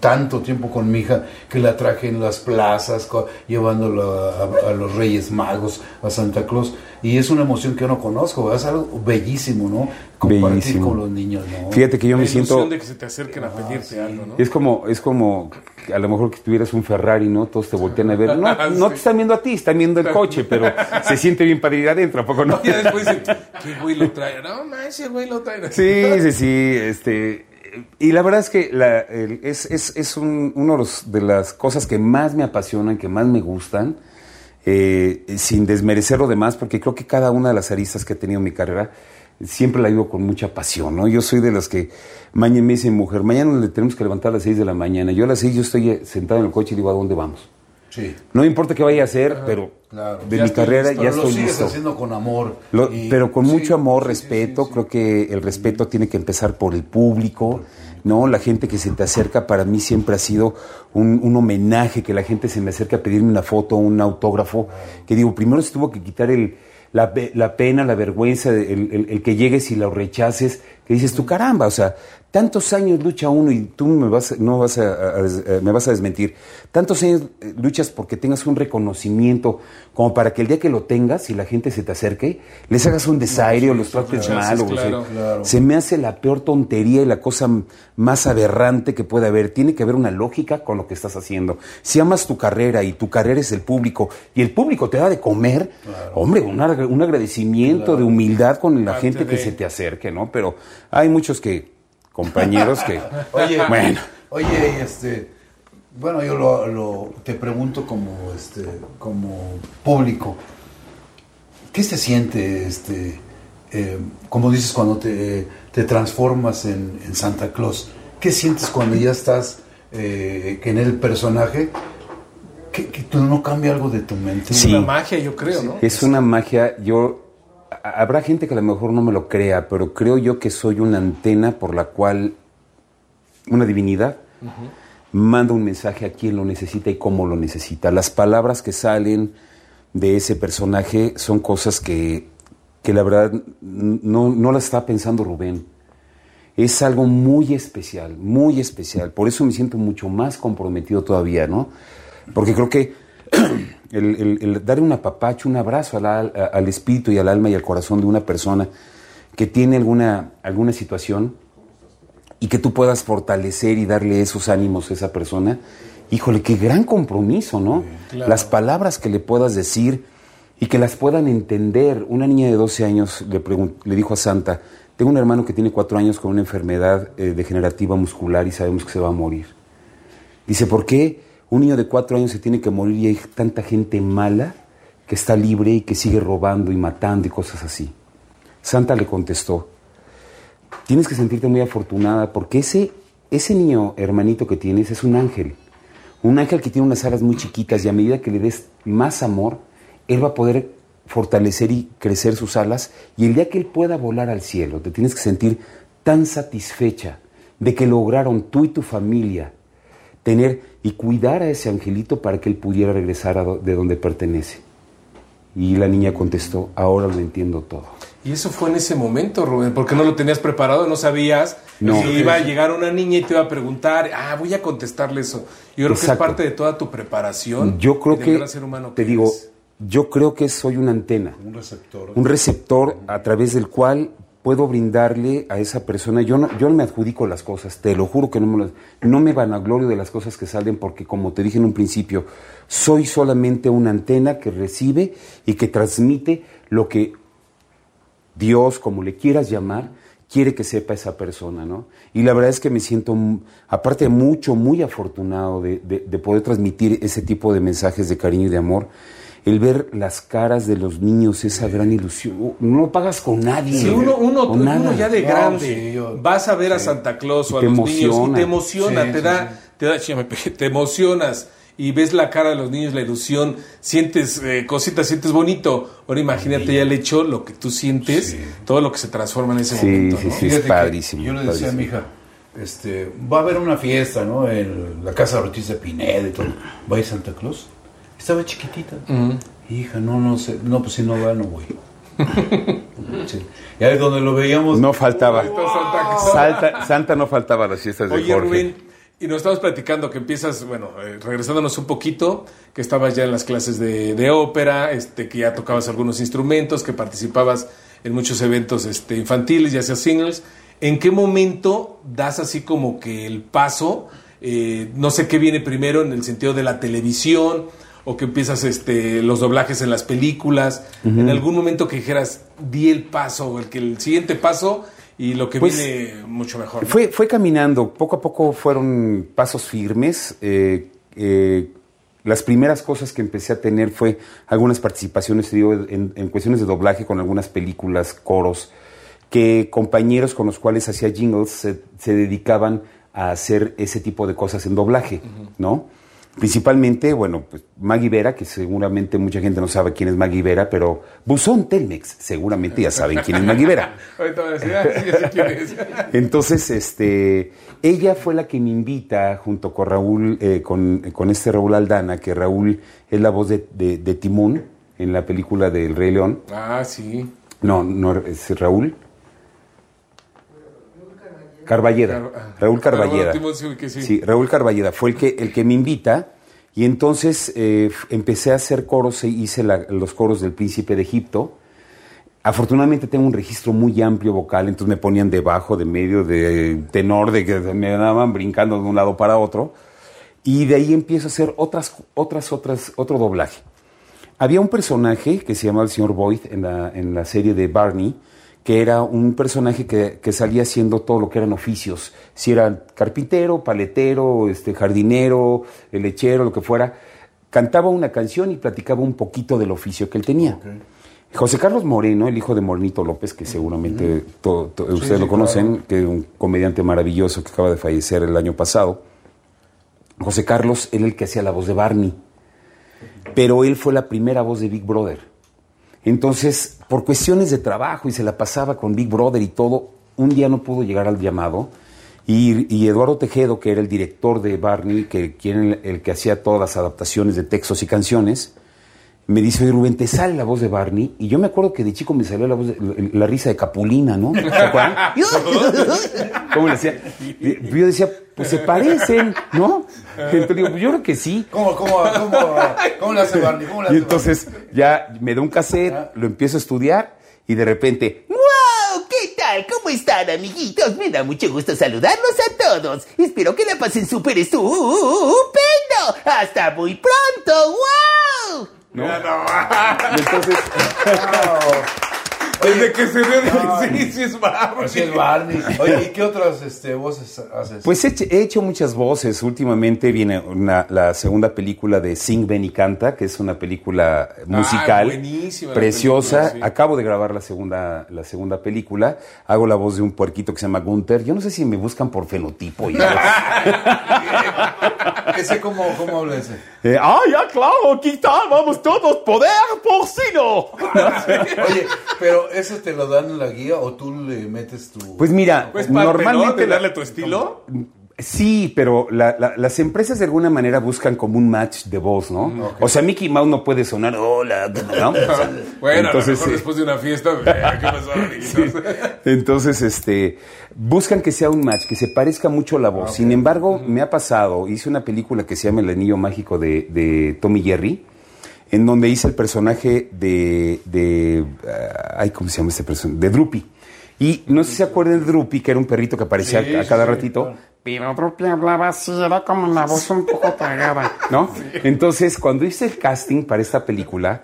tanto tiempo con mi hija que la traje en las plazas, llevándolo a, los Reyes Magos, a Santa Claus, y es una emoción que yo no conozco, es algo bellísimo, ¿no? Compartir con los niños, ¿no? Fíjate que yo me siento... de que se te acerquen a pedirte algo, ¿no? Es como, es como a lo mejor que tuvieras un Ferrari, ¿no? Todos te voltean a ver. No, no te están viendo a ti, están viendo el coche, pero se siente bien para ir adentro, ¿a poco no? Y después dicen, ¿qué güey lo trae? No, no, ese güey lo trae. Sí, sí, sí, este... Y la verdad es que la, es, es, es un, uno de las cosas que más me apasionan, que más me gustan, eh, sin desmerecer lo demás, porque creo que cada una de las aristas que he tenido en mi carrera siempre la vivo con mucha pasión, ¿no? Yo soy de las que mañana me dice mujer, mañana le tenemos que levantar a las 6 de la mañana. Yo a las 6 yo estoy eh, sentado en el coche y digo, ¿a dónde vamos? Sí. No importa qué vaya a hacer, pero de mi carrera ya estoy lo listo. haciendo con amor. pero con mucho amor, respeto. Creo que el respeto tiene que empezar por el público, ¿no? La gente que se te acerca para mí siempre ha sido un, un homenaje, que la gente se me acerca a pedirme una foto, un autógrafo, que digo, primero se tuvo que quitar el, la, la pena, la vergüenza, el, el, que llegues y lo rechaces, que dices tú, caramba, o sea, tantos años lucha uno y tú me vas, no vas a, me vas a desmentir, tantos años eh, luchas porque tengas un reconocimiento como para que el día que lo tengas y la gente se te acerque, les hagas un desaire o los trates mal. o Se me hace la peor tontería y la cosa más aberrante que puede haber. Tiene que haber una lógica con lo que estás haciendo. Si amas tu carrera y tu carrera es el público y el público te da de comer, hombre, un, un agradecimiento de humildad con la gente que se te acerque, ¿no? Pero hay muchos que compañeros que... oye, bueno. Oye, este, bueno, yo lo, te pregunto como, este, como público, ¿qué se siente, este, eh, como dices, cuando te, transformas en, Santa Claus? ¿Qué sientes cuando ya estás eh, en el personaje? ¿Que, que no cambia algo de tu mente? Es una magia, yo creo, ¿no? Es una magia, yo habrá gente que a lo mejor no me lo crea, pero creo yo que soy una antena por la cual una divinidad manda un mensaje a quien lo necesita y cómo lo necesita. Las palabras que salen de ese personaje son cosas que, que la verdad no, no las está pensando Rubén. Es algo muy especial, muy especial. Por eso me siento mucho más comprometido todavía, ¿no? Porque creo que el, dar un apapacho, un abrazo al, espíritu y al alma y al corazón de una persona que tiene alguna, alguna situación y que tú puedas fortalecer y darle esos ánimos a esa persona, híjole, qué gran compromiso, ¿no? Las palabras que le puedas decir y que las puedan entender. Una niña de 12 años le, le dijo a Santa, tengo un hermano que tiene cuatro años con una enfermedad eh, degenerativa muscular y sabemos que se va a morir. Dice, ¿por qué? Un niño de cuatro años se tiene que morir y hay tanta gente mala que está libre y que sigue robando y matando y cosas así. Santa le contestó, tienes que sentirte muy afortunada porque ese, ese niño hermanito que tienes es un ángel. Un ángel que tiene unas alas muy chiquitas y a medida que le des más amor, él va a poder fortalecer y crecer sus alas y el día que él pueda volar al cielo, te tienes que sentir tan satisfecha de que lograron tú y tu familia tener y cuidar a ese angelito para que él pudiera regresar a de donde pertenece. Y la niña contestó, ahora lo entiendo todo. Y eso fue en ese momento, Rubén, porque no lo tenías preparado, no sabías no. si iba a llegar una niña y te iba a preguntar, ah, voy a contestarle eso. Yo creo que es parte de toda tu preparación. Yo creo que, te digo, yo creo que soy una antena. Un receptor. Un receptor a través del cual puedo brindarle a esa persona. Yo no, yo no me adjudico las cosas, te lo juro que no me, no me vanaglorio de las cosas que salen porque, como te dije en un principio, soy solamente una antena que recibe y que transmite lo que Dios, como le quieras llamar, quiere que sepa esa persona, ¿no? Y la verdad es que me siento, aparte mucho, muy afortunado de poder transmitir ese tipo de mensajes de cariño y de amor el ver las caras de los niños, esa gran ilusión. No lo pagas con nadie. Sí, uno, uno, ya de grande vas a ver a Santa Claus o a los niños y te emociona, te da, te da, te emocionas y ves la cara de los niños, la ilusión, sientes eh, cositas, sientes bonito. Ahora imagínate ya el hecho, lo que tú sientes, todo lo que se transforma en ese momento. Sí, sí, es padrísimo. Yo le decía a mi hija, este, va a haber una fiesta, ¿no? En la casa de Ortiz de Pineda y todo. ¿Va a ir Santa Claus? Estaba chiquitita. Hija, no, no sé. No, pues si no va, no voy. Y ahí donde lo veíamos. No faltaba. Santa, no faltaba a las fiestas de Oye, Jorge. Rubén, y nos estamos platicando que empiezas, bueno, eh, regresándonos un poquito, que estabas ya en las clases de, de, ópera, este, que ya tocabas algunos instrumentos, que participabas en muchos eventos este, infantiles, ya sea singles. ¿En qué momento das así como que el paso? Eh, no sé qué viene primero en el sentido de la televisión o que empiezas este, los doblajes en las películas, en algún momento que dijeras, di el paso, o el que el siguiente paso y lo que pues, viene mucho mejor. Fue, fue caminando, poco a poco fueron pasos firmes. Eh, eh, las primeras cosas que empecé a tener fue algunas participaciones digo, en, cuestiones de doblaje con algunas películas, coros, que compañeros con los cuales hacía jingles se, dedicaban a hacer ese tipo de cosas en doblaje, ¿no? Principalmente, bueno, pues Maggie Vera, que seguramente mucha gente no sabe quién es Maggie Vera, pero Buzón Telmex, seguramente ya saben quién es Maggie Vera. Entonces, este, ella fue la que me invita junto con Raúl, eh, con, este Raúl Aldana, que Raúl es la voz de, de, Timón en la película del Rey León. Ah, sí. No, no, es Raúl. Carballeda, ah, Raúl Carballeda. sí. Raúl Carballeda fue el que, el que me invita y entonces eh, empecé a hacer coros, e hice los coros del Príncipe de Egipto. Afortunadamente tengo un registro muy amplio vocal, entonces me ponían debajo, de medio, de tenor, de que me daban brincando de un lado para otro. Y de ahí empiezo a hacer otras, otras, otras, otro doblaje. Había un personaje que se llamaba el señor Boyd en la, en la serie de Barney, que era un personaje que, salía haciendo todo lo que eran oficios, si era carpintero, paletero, este, jardinero, lechero, lo que fuera, cantaba una canción y platicaba un poquito del oficio que él tenía. José Carlos Moreno, el hijo de Morenito López, que seguramente ustedes lo conocen, que es un comediante maravilloso que acaba de fallecer el año pasado. José Carlos era el que hacía la voz de Barney, pero él fue la primera voz de Big Brother. Entonces, por cuestiones de trabajo y se la pasaba con Big Brother y todo, un día no pudo llegar al llamado. Y, Eduardo Tejedo, que era el director de Barney, que el, el, que hacía todas las adaptaciones de textos y canciones, me dice, oye Rubén, te sale la voz de Barney. Y yo me acuerdo que de chico me salió la voz, la, risa de Capulina, ¿no? ¿Se acuerdan? ¿Cómo le decía? Yo decía, pues se parecen, ¿no? Entonces digo, pues yo creo que sí. ¿Cómo, cómo, cómo, cómo le hace Barney? ¿Cómo le hace y entonces ya me da un cassette, lo empiezo a estudiar y de repente, ¡Wow! ¿Qué tal? ¿Cómo están, amiguitos? Me da mucho gusto saludarlos a todos. Espero que la pasen súper estupendo. Hasta muy pronto. ¡Wow! ¿no? entonces, Desde que se ve, sí, sí es Barney. Sí es Barney. Oye, ¿y qué otras este, voces haces? Pues he, he, hecho muchas voces. Últimamente viene una, la segunda película de Sing, Ben y Canta, que es una película musical ah, preciosa. Película, sí. Acabo de grabar la segunda, la segunda película. Hago la voz de un puerquito que se llama Gunther. Yo no sé si me buscan por fenotipo. Y ¿Ese cómo, cómo habla ese? Eh, ah, ya, claro, ¿qué tal? Vamos todos, poder porcino. Oye, pero ¿eso te lo dan en la guía o tú le metes tu...? Pues mira, pues parte, normalmente... ¿no? ¿De darle tu estilo? Sí, pero la, la, las empresas de alguna manera buscan como un match de voz, ¿no? Okay. O sea, Mickey Mouse no puede sonar hola, ¿no? bueno, entonces, a lo mejor después de una fiesta, ¿qué pasó, sí. Entonces, este, buscan que sea un match, que se parezca mucho la voz. Okay. Sin embargo, me ha pasado, hice una película que se llama El Anillo Mágico de, de Tommy Jerry, en donde hice el personaje de, de uh, ay, ¿cómo se llama este personaje? De Droopy. Y no sé si se acuerdan de Droopy, que era un perrito que aparecía sí, a, cada sí, ratito. Claro. Pero Droopy hablaba así, era como una voz un poco tragada, ¿no? Entonces, cuando hice el casting para esta película,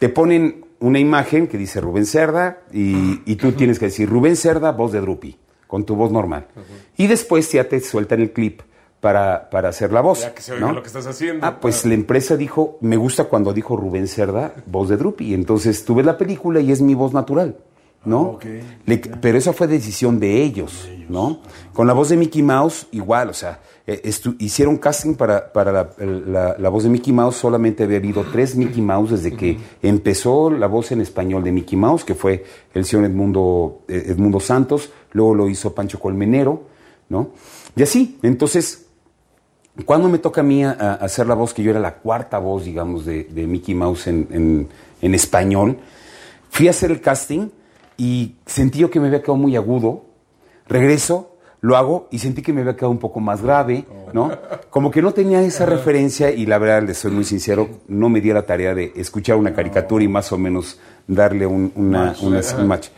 te ponen una imagen que dice Rubén Cerda y, y tú tienes que decir Rubén Cerda, voz de Droopy, con tu voz normal. Uh -huh. Y después ya te sueltan el clip para, para hacer la voz. Ya que se oiga ¿no? lo que estás haciendo. Ah, pues la empresa dijo, me gusta cuando dijo Rubén Cerda, voz de Drupi. Entonces tú ves la película y es mi voz natural, ¿no? Okay. Le, pero esa fue decisión de ellos, de ellos, ¿no? Con la voz de Mickey Mouse, igual, o sea, eh, hicieron casting para, para la, la, la, voz de Mickey Mouse, solamente había habido tres Mickey Mouse desde que empezó la voz en español de Mickey Mouse, que fue el señor Edmundo, eh, Edmundo Santos, luego lo hizo Pancho Colmenero, ¿no? Y así, entonces cuando me toca a mí a, a hacer la voz, que yo era la cuarta voz, digamos, de, de Mickey Mouse en, en, en, español, fui a hacer el casting y sentí yo que me había quedado muy agudo. Regreso, lo hago y sentí que me había quedado un poco más grave, ¿no? Como que no tenía esa referencia y la verdad, les soy muy sincero, no me di la tarea de escuchar una caricatura y más o menos darle un, una, una, un match.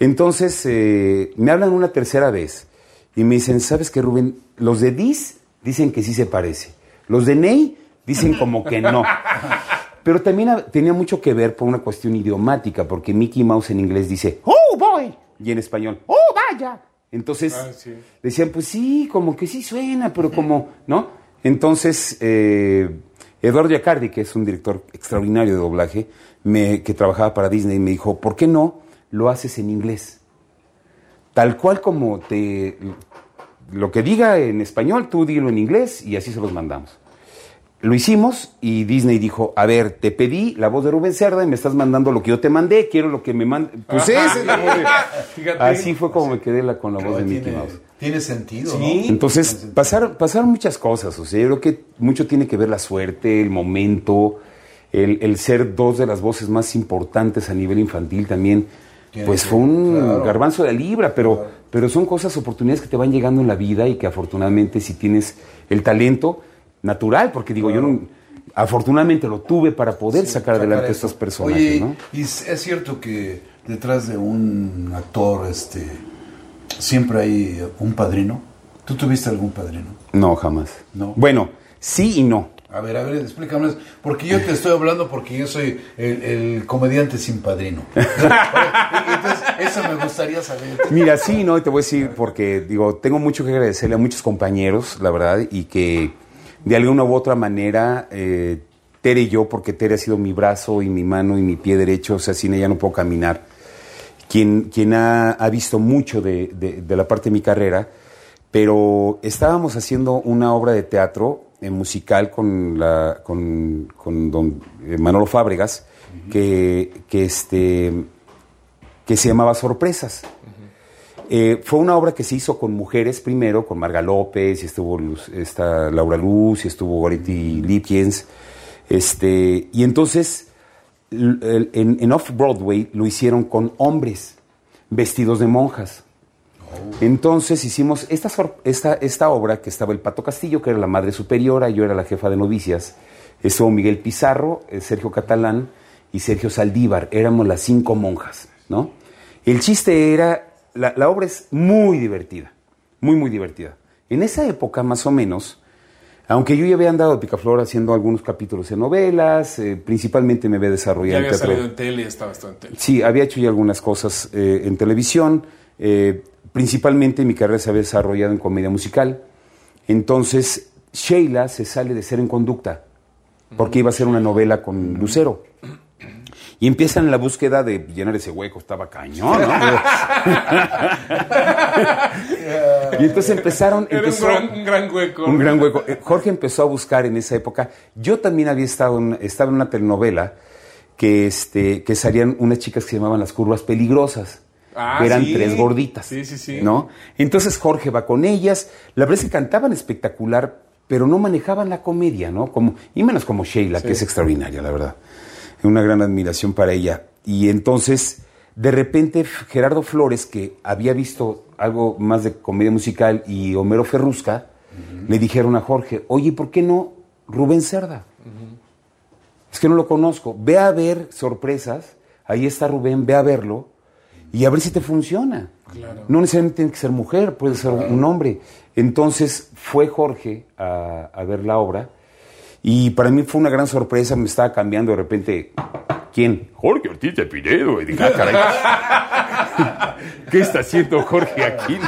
Entonces, eh, me hablan una tercera vez y me dicen, ¿sabes qué, Rubén? Los de Dis dicen que sí se parece. Los de Ney dicen como que no. Pero también tenía mucho que ver por una cuestión idiomática, porque Mickey Mouse en inglés dice, oh boy, y en español, oh vaya. Entonces ah, sí. decían, pues sí, como que sí suena, pero como, ¿no? Entonces, eh, Eduardo Yacardi, que es un director extraordinario de doblaje, me, que trabajaba para Disney, me dijo, ¿por qué no lo haces en inglés? Tal cual como te, lo que diga en español, tú dilo en inglés y así se los mandamos. Lo hicimos y Disney dijo, a ver, te pedí la voz de Rubén Cerda y me estás mandando lo que yo te mandé, quiero lo que me mande. Pues esa es la voz de... Así fue como me quedé la, con la voz de Mickey Mouse. Tiene sentido, ¿Sí? ¿no? Entonces, sentido. Pasaron, pasaron muchas cosas, o sea, yo creo que mucho tiene que ver la suerte, el momento, el, el ser dos de las voces más importantes a nivel infantil también pues fue un claro. garbanzo de libra, pero, claro. pero son cosas, oportunidades que te van llegando en la vida y que afortunadamente si tienes el talento natural, porque digo, claro. yo no, afortunadamente lo tuve para poder sí, sacar adelante a estos personajes. Oye, ¿no? y es cierto que detrás de un actor este, siempre hay un padrino. ¿Tú tuviste algún padrino? No, jamás. No. Bueno, sí y no. A ver, a ver, explícame. Porque yo te estoy hablando porque yo soy el, el comediante sin padrino. Entonces, eso me gustaría saber. Mira, sí, no, te voy a decir porque, digo, tengo mucho que agradecerle a muchos compañeros, la verdad, y que de alguna u otra manera, eh, Tere y yo, porque Tere ha sido mi brazo y mi mano y mi pie derecho, o sea, sin ella no puedo caminar. Quien, quien ha, ha visto mucho de, de, de la parte de mi carrera, pero estábamos haciendo una obra de teatro eh, musical con, la, con, con don Manolo Fábregas, uh -huh. que, que, este, que se llamaba Sorpresas. Uh -huh. Eh, fue una obra que se hizo con mujeres primero, con Marga López, y estuvo Luz, esta Laura Luz, y estuvo Goretti Lipkins. Este, y entonces, en, en Off-Broadway lo hicieron con hombres vestidos de monjas. Entonces hicimos esta, esta, esta obra que estaba el Pato Castillo, que era la madre superiora, yo era la jefa de novicias, estuvo Miguel Pizarro, eh, Sergio Catalán y Sergio Saldívar, éramos las cinco monjas, ¿no? El chiste era, la, la obra es muy divertida, muy, muy divertida. En esa época, más o menos, Aunque yo ya había andado de picaflor haciendo algunos capítulos en novelas, eh, principalmente me había desarrollado ya había salido en tele, estabas en tele. Sí, había hecho ya algunas cosas eh, en televisión. Eh, principalmente mi carrera se había desarrollado en comedia musical. Entonces, Sheila se sale de ser en conducta, porque iba a ser una novela con Lucero. Y empiezan la búsqueda de llenar ese hueco, estaba cañón, ¿no? y entonces empezaron... Empezó, un, gran, hueco. Un gran hueco. Eh, Jorge empezó a buscar en esa época. Yo también había estado en, estaba en una telenovela que, este, que salían unas chicas que se llamaban Las Curvas Peligrosas. Ah, que eran sí. tres gorditas. Sí, sí, sí. ¿No? Entonces Jorge va con ellas. La verdad es que cantaban espectacular, pero no manejaban la comedia, ¿no? Como, y menos como Sheila, que es extraordinaria, la verdad. Una gran admiración para ella. Y entonces, de repente, Gerardo Flores, que había visto algo más de comedia musical, y Homero Ferrusca, le dijeron a Jorge, oye, ¿por qué no Rubén Cerda? Es que no lo conozco. Ve a ver sorpresas. Ahí está Rubén, ve a verlo y a ver si te funciona. No necesariamente tiene que ser mujer, puede ser un hombre. Entonces fue Jorge a, a, ver la obra y para mí fue una gran sorpresa, me estaba cambiando de repente. ¿Quién? Jorge Ortiz de Pinedo. Y dije, ah, caray. ¿Qué está haciendo Jorge aquí?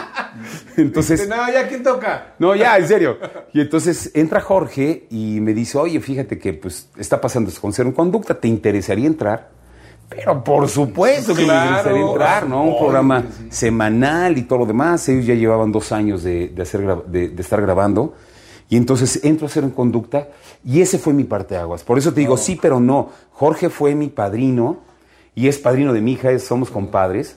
Entonces, no, ya quién toca. No, ya, en serio. Y entonces entra Jorge y me dice, oye, fíjate que pues está pasando con Cero en Conducta, ¿te interesaría entrar? Pero por supuesto que Claro. me interesaría entrar, ¿no? Un programa semanal y todo lo demás. Ellos ya llevaban dos años de, de hacer, de, de estar grabando. Y entonces entro a Cero en Conducta y ese fue mi parteaguas. Por eso te digo, sí, pero no. Jorge fue mi padrino y es padrino de mi hija, somos compadres.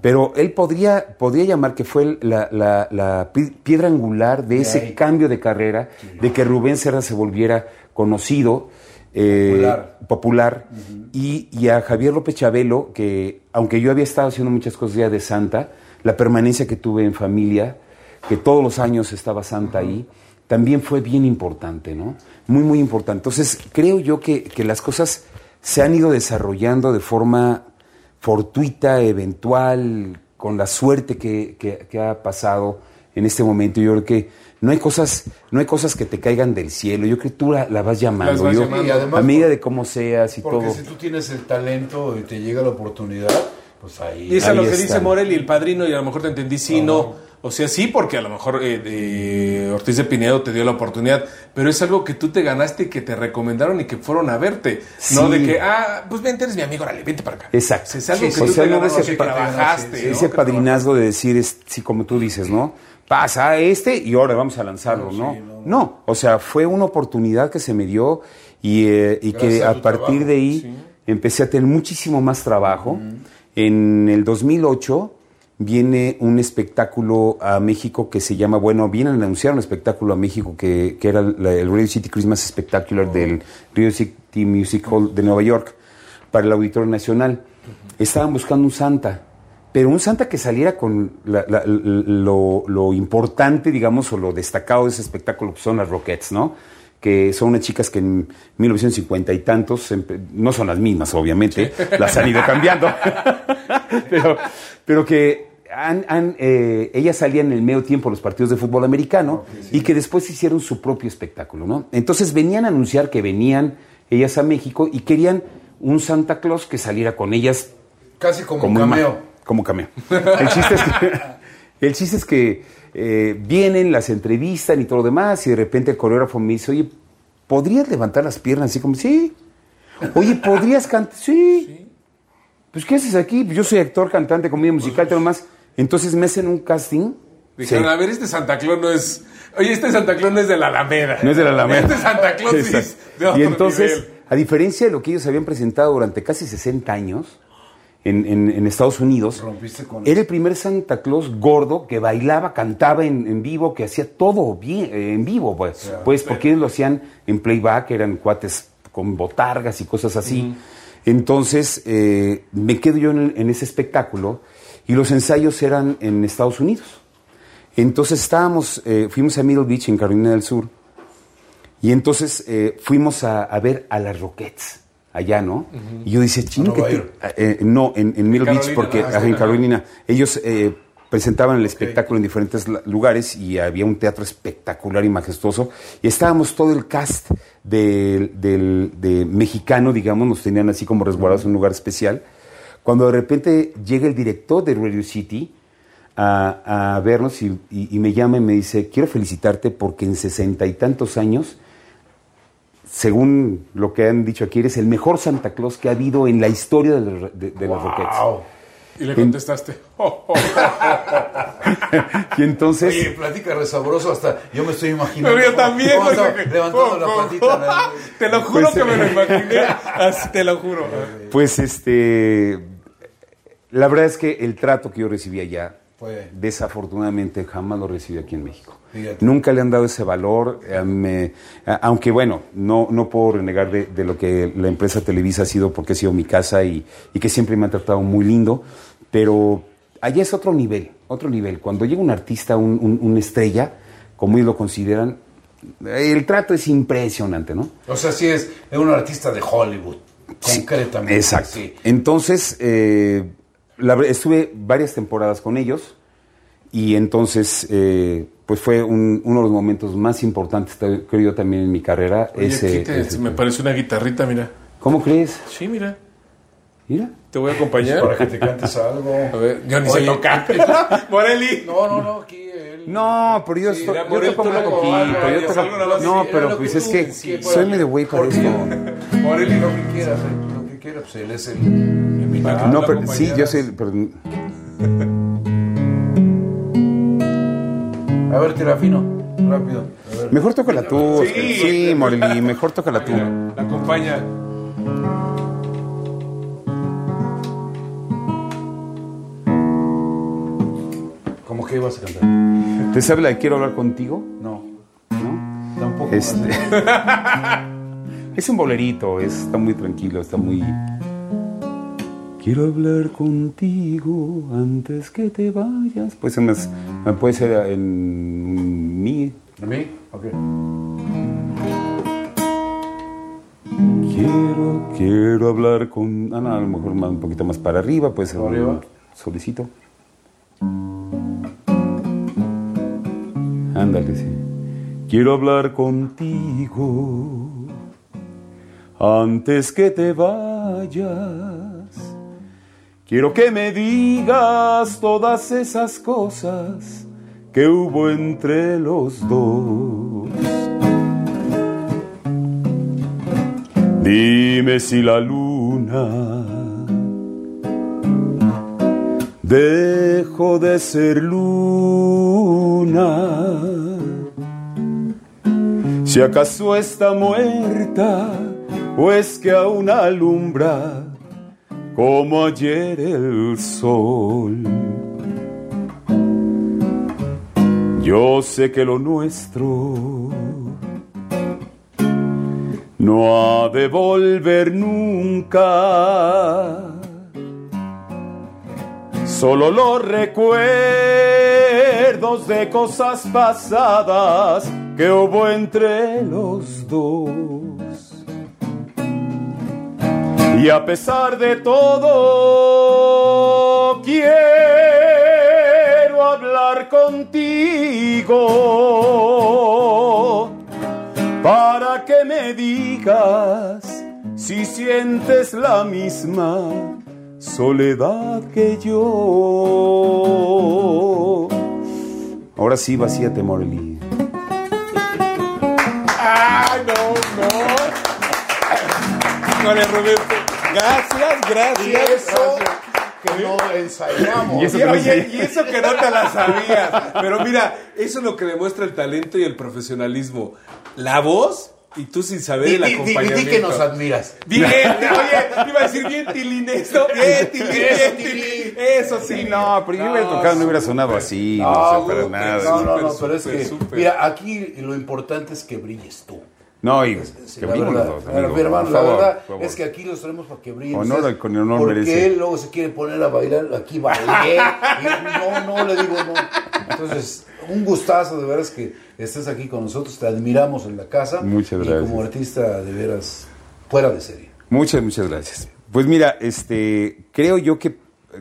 Pero él podría, podría llamar que fue la, la- la pi- piedra angular de ese cambio de carrera, de que Rubén Serra se volviera conocido, eh, Popular. popular, y, y a Javier López Chabelo, que aunque yo había estado haciendo muchas cosas ya de Santa, la permanencia que tuve en familia, que todos los años estaba Santa ahí, también fue bien importante, ¿no? Muy, muy importante. Entonces, creo yo que, que las cosas se han ido desarrollando de forma fortuita, eventual, con la suerte que, que- que ha pasado en este momento. Yo creo que no hay cosas, no hay cosas que te caigan del cielo. Yo creo que tú la, la vas llamando. Las vas Yo- llamando. Y además a medida de cómo seas y Porque todo. si tú tienes el talento y te llega la oportunidad, pues ahí. Y es Ahí lo que está. dice Morel y el padrino, y a lo mejor te entendí, sí, no. O sea, sí, porque a lo mejor eh, eh, Ortiz de Pinedo te dio la oportunidad, pero es algo que tú te ganaste y que te recomendaron y que fueron a verte. No de que, ah, pues vente, eres mi amigo, órale, vente para acá. Exacto. O sea, es algo Sí, que sí. tú te ganaste, ese que trabajaste. sí, ¿no? Ese padrinazgo de decir, es, sí, como tú dices, ¿no? Pasa a este y ahora vamos a lanzarlo, ¿no? No, o sea, fue una oportunidad que se me dio y, eh, y que a partir trabajo, de ahí empecé a tener muchísimo más trabajo. En el 2008 viene un espectáculo a México que se llama, bueno, vienen a anunciar un espectáculo a México que, que era el Radio City Christmas Spectacular del Radio City Music Hall de Nueva York para el Auditorio Nacional. Estaban buscando un Santa, pero un Santa que saliera con la- la- lo, lo importante, digamos, o lo destacado de ese espectáculo, que son las Rockettes, ¿no? Que son unas chicas que en 1950 y tantos, empe- no son las mismas, obviamente, las han ido cambiando, pero, pero que han, han, eh, ellas salían en el medio tiempo a los partidos de fútbol americano y que después hicieron su propio espectáculo, ¿no? Entonces venían a anunciar que venían ellas a México y querían un Santa Claus que saliera con ellas Casi como, como cameo. como cameo. El chiste es que, el chiste es que eh, vienen, las entrevistan y todo lo demás, y de repente el coreógrafo me dice, oye, ¿podrías levantar las piernas así como, sí? Oye, ¿podrías cantar? Sí. Pues, ¿qué haces aquí? Pues, yo soy actor, cantante, comedia musical, todo lo demás. Entonces me hacen un casting. Dijeron, Sí. a ver, este Santa Claus no es. Oye, este Santa Claus no es de la Alameda. No es de la Alameda. Este Santa Claus sí es Exacto. de otro Y entonces, nivel. a diferencia de lo que ellos habían presentado durante casi 60 años en, en- en Estados Unidos, Rompiste con era el primer Santa Claus gordo que bailaba, cantaba en, en vivo, que hacía todo bien, eh, en vivo, pues, pues porque ellos lo hacían en playback, eran cuates con botargas y cosas así. Entonces, eh, me quedo yo en, en ese espectáculo y los ensayos eran en Estados Unidos. Entonces estábamos, eh, fuimos a Middle Beach en Carolina del Sur y entonces eh, fuimos a, a ver a las Rockets allá, ¿no? Y yo decía, chino, York. eh, no, en, en Middle Beach, porque ¿no? ajá, en Carolina, ellos eh, presentaban el espectáculo en diferentes lugares y había un teatro espectacular y majestuoso. Y estábamos todo el cast de, de mexicano, digamos, nos tenían así como resguardados en un lugar especial. Cuando de repente llega el director de Radio City a, vernos y, me llama y me dice, quiero felicitarte porque en sesenta y tantos años, según lo que han dicho aquí, eres el mejor Santa Claus que ha habido en la historia de, de, los Rockets. Y le contestaste. y entonces. Oye, platica resabroso hasta. Yo me estoy imaginando. Pero yo también. levantando la patita. Te lo juro pues, que me lo imaginé. te lo juro. Pues este. La verdad es que el trato que yo recibí allá Desafortunadamente jamás lo recibí aquí en México. Nunca le han dado ese valor, eh, aunque bueno, no, no puedo renegar de, lo que la empresa Televisa ha sido porque ha sido mi casa y, que siempre me ha tratado muy lindo, pero allá es otro nivel, otro nivel. Cuando llega un artista, un, una estrella, como ellos lo consideran, el trato es impresionante, ¿no? O sea, sí es, un artista de Hollywood, concretamente. Exacto. Entonces, eh, estuve varias temporadas con ellos y entonces eh, pues fue uno de los momentos más importantes creo yo también en mi carrera. ese, me parece una guitarrita, mira. ¿Cómo crees? Sí, mira. Mira. Te voy a acompañar. Para que te cantes algo. A ver, yo ni sé tocar. Morelli. No, no, no, aquí él. No, pero yo, sí, yo toco un poquito. no, pero pues es que soy medio güey para esto. Morelli, lo que quieras, ¿eh? lo que quieras, pues él es el no, pero sí, yo sé. Pero... A ver, tira fino, rápido. Mejor tócala tú. Sí, sí Morelli, mejor tócala tú. La acompaña. ¿Cómo que ibas a cantar? ¿Te sabe la de quiero hablar contigo? No. ¿No? Tampoco. Este... es un bolerito, está muy tranquilo, está muy Quiero hablar contigo antes que te vayas. Ser, más, puede ser en mi. ¿En mí? Ok. Quiero, quiero hablar con. Ah, no, a lo mejor un poquito más para arriba, puede ser. ¿Para arriba? Solicito. Ándale, sí. Quiero hablar contigo antes que te vayas. Quiero que me digas todas esas cosas que hubo entre los dos. Dime si la luna dejó de ser luna. Si acaso está muerta o es que aún alumbra como ayer el sol. Yo sé que lo nuestro no ha de volver nunca. Solo los recuerdos de cosas pasadas que hubo entre los dos. Y a pesar de todo, quiero hablar contigo para que me digas si sientes la misma soledad que yo. Ahora sí, vacíate, Morley. ¡Ay, no, no! María Roberto. Gracias, gracias. Y eso que no ensayamos. Y eso, que, y eso que no te la sabías. Pero mira, eso es lo que demuestra el talento y el profesionalismo. La voz y tú sin saber el acompañamiento. Di, que nos admiras. Bien, oye, iba a decir bien tilín esto. Bien tilín, bien tilín. Eso sí. No, pero yo hubiera tocado, no hubiera sonado así. No, sé, para nada. No, no, no, pero es que, mira, aquí lo importante es que brilles tú. No, y que brillen los dos. mi hermano, la verdad es que aquí los traemos para que brillen. Honor con honor porque merece. él luego se quiere poner a bailar, aquí bailé. no, no, le digo no. Entonces, un gustazo de veras que estés aquí con nosotros. Te admiramos en la casa. Muchas gracias. Y como artista, de veras, fuera de serie. Muchas, muchas gracias. Pues mira, este, creo yo que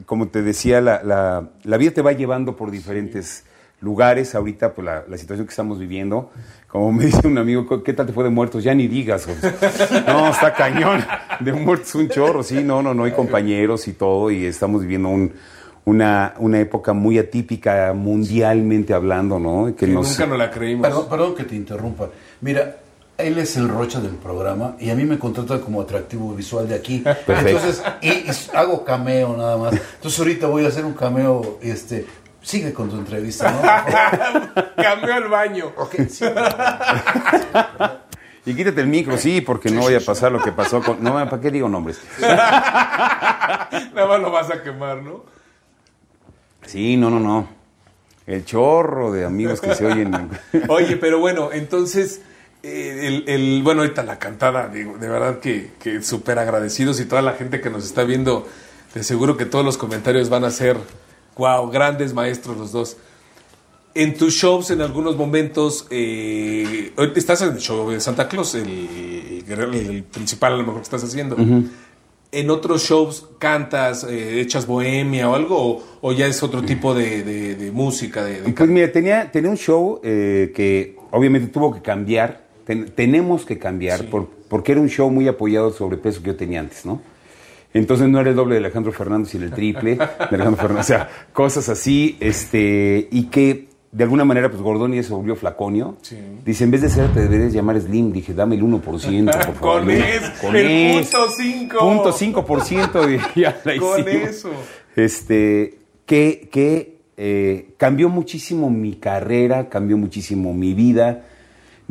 como te decía, la, la, la vida te va llevando por diferentes lugares. Ahorita, pues la, la, situación que estamos viviendo, como me dice un amigo, ¿qué tal te fue de muertos? Ya ni digas. No, está cañón. De muertos un chorro, sí, no, no, no, hay compañeros y todo, y estamos viviendo un, una, una época muy atípica mundialmente hablando, ¿no? Que, nunca nos la creímos. Perdón, perdón que te interrumpa. Mira, él es el rocha del programa y a mí me contrata como atractivo visual de aquí. Entonces, y, hago cameo nada más. Entonces ahorita voy a hacer un cameo, este, sigue con tu entrevista, ¿no? cameo al baño. Okay, sí. Y quítate el micro, sí, porque no vaya a pasar lo que pasó con... No, ¿para qué digo nombres? Nada más lo vas a quemar, ¿no? Sí, no, no, no. El chorro de amigos que se oyen. Oye, pero bueno, entonces eh, el, bueno, ahorita la cantada, digo, de verdad que, que súper agradecidos y toda la gente que nos está viendo, de seguro que todos los comentarios van a ser, wow, grandes maestros los dos. En tus shows, en algunos momentos, eh, estás en el show de Santa Claus, el, el, principal a lo mejor que estás haciendo. ¿En otros shows cantas, eh, echas bohemia o algo? O, ya es otro tipo de, música? De, pues mira, tenía, tenía un show eh, que obviamente tuvo que cambiar tenemos que cambiar porque era un show muy apoyado sobre peso que yo tenía antes, ¿no? Entonces no era el doble de Alejandro Fernández, sino el triple de Alejandro Fernández. O sea, cosas así, este, y que de alguna manera, pues Gordoni ya se volvió flaconio. Dice, en vez de ser, te deberías llamar Slim. Dije, dame el 1%, por favor. con, eso, con el punto 5. Punto 5% ya la Con eso. Este, que, que eh, cambió muchísimo mi carrera, cambió muchísimo mi vida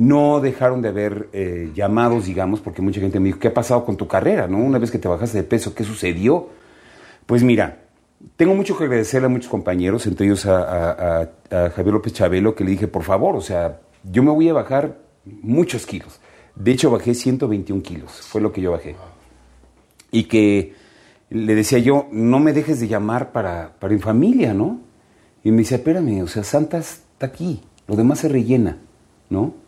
no dejaron de haber eh, llamados, digamos, porque mucha gente me dijo, ¿qué ha pasado con tu carrera? ¿no? Una vez que te bajaste de peso, ¿qué sucedió? Pues mira, tengo mucho que agradecerle a muchos compañeros, entre ellos a, Javier López Chabelo, que le dije, por favor, o sea, yo me voy a bajar muchos kilos. De hecho, bajé 121 kilos, fue lo que yo bajé. Y que le decía yo, no me dejes de llamar para, para en familia, ¿no? Y me dice, espérame, o sea, Santa está aquí, lo demás se rellena, ¿no?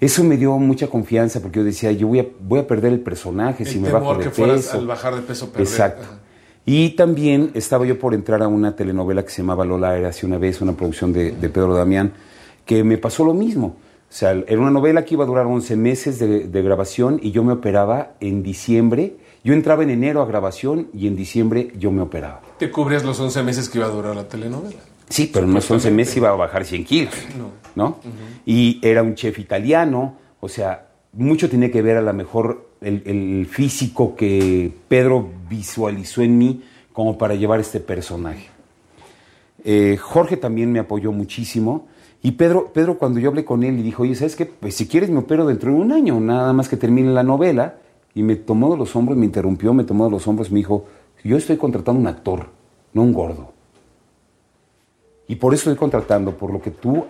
Eso me dio mucha confianza porque yo decía, yo voy a, voy a perder el personaje si me bajo de que peso. al bajar de peso perder. Exacto. Y también estaba yo por entrar a una telenovela que se llamaba Lola era hace una vez, una producción de, Pedro Damián, que me pasó lo mismo. O sea, era una novela que iba a durar 11 meses de, de, grabación y yo me operaba en diciembre. Yo entraba en enero a grabación y en diciembre yo me operaba. ¿Te cubrías los 11 meses que iba a durar la telenovela? Sí, pero en los 11 meses iba a bajar 100 kilos, ¿no? Y era un chef italiano, o sea, mucho tiene que ver a lo mejor el, físico que Pedro visualizó en mí como para llevar este personaje. Eh, Jorge también me apoyó muchísimo. Y Pedro, Pedro, cuando yo hablé con él y dijo, oye, ¿sabes qué? Pues si quieres me opero dentro de un año, nada más que termine la novela. Y me tomó de los hombros, me interrumpió, me tomó de los hombros, me dijo, yo estoy contratando un actor, no un gordo. Y por eso estoy contratando, por lo que tú,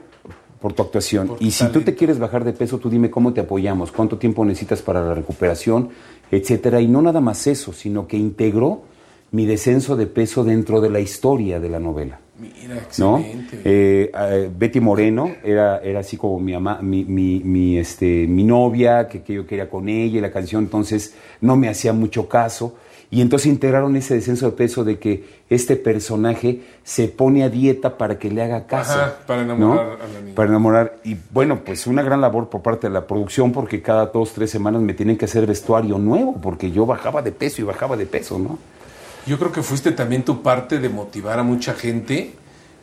por tu actuación. y si tú te quieres bajar de peso, tú dime cómo te apoyamos, cuánto tiempo necesitas para la recuperación, etcétera. Y no nada más eso, sino que integró mi descenso de peso dentro de la historia de la novela. Mira, excelente. Eh, eh, Betty Moreno era, era así como mi, ama, mi, mi, mi, este, mi novia, que, que yo quería con ella, y la canción entonces no me hacía mucho caso. Y entonces integraron ese descenso de peso de que este personaje se pone a dieta para que le haga caso. para enamorar a la niña. Para enamorar. Y bueno, pues una gran labor por parte de la producción porque cada dos, tres semanas me tienen que hacer vestuario nuevo porque yo bajaba de peso y bajaba de peso, ¿no? Yo creo que fuiste también tu parte de motivar a mucha gente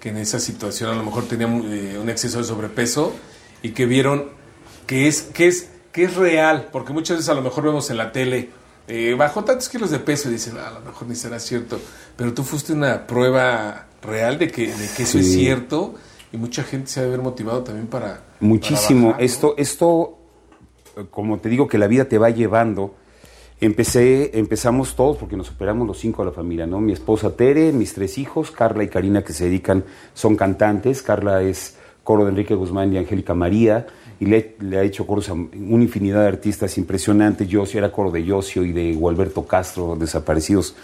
que en esa situación a lo mejor tenía eh, un exceso de sobrepeso y que vieron que es, que es, que es real, porque muchas veces a lo mejor vemos en la tele eh, bajó tantos kilos de peso y dicen, ah, a lo mejor ni será cierto. Pero tú fuiste una prueba real de que, de que eso es cierto y mucha gente se ha de haber motivado también para... Muchísimo. esto, esto, como te digo, que la vida te va llevando. Empecé, empezamos todos porque nos operamos los cinco de la familia, ¿no? Mi esposa Tere, mis tres hijos, Carla y Karina que se dedican, son cantantes. Carla es coro de Enrique Guzmán y Angélica María y le, ha hecho coros a una infinidad de artistas impresionantes. Yo era coro de Yosio y de Gualberto Castro, desaparecidos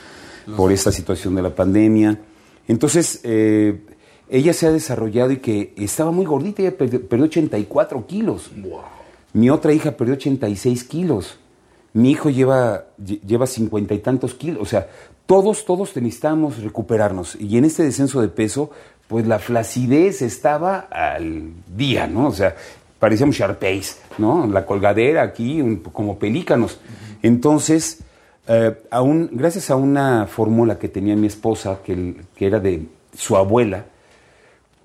por esta situación de la pandemia. Entonces, eh, ella se ha desarrollado y que estaba muy gordita, ella perdió, 84 kilos. Mi otra hija perdió 86 kilos. Mi hijo lleva, lleva cincuenta y tantos kilos. O sea, todos, todos necesitábamos recuperarnos. Y en este descenso de peso, pues la flacidez estaba al día, ¿no? O sea, parecíamos Sharpays, ¿no? La colgadera aquí, como pelícanos. Entonces, eh, gracias a una fórmula que tenía mi esposa, que, que era de su abuela,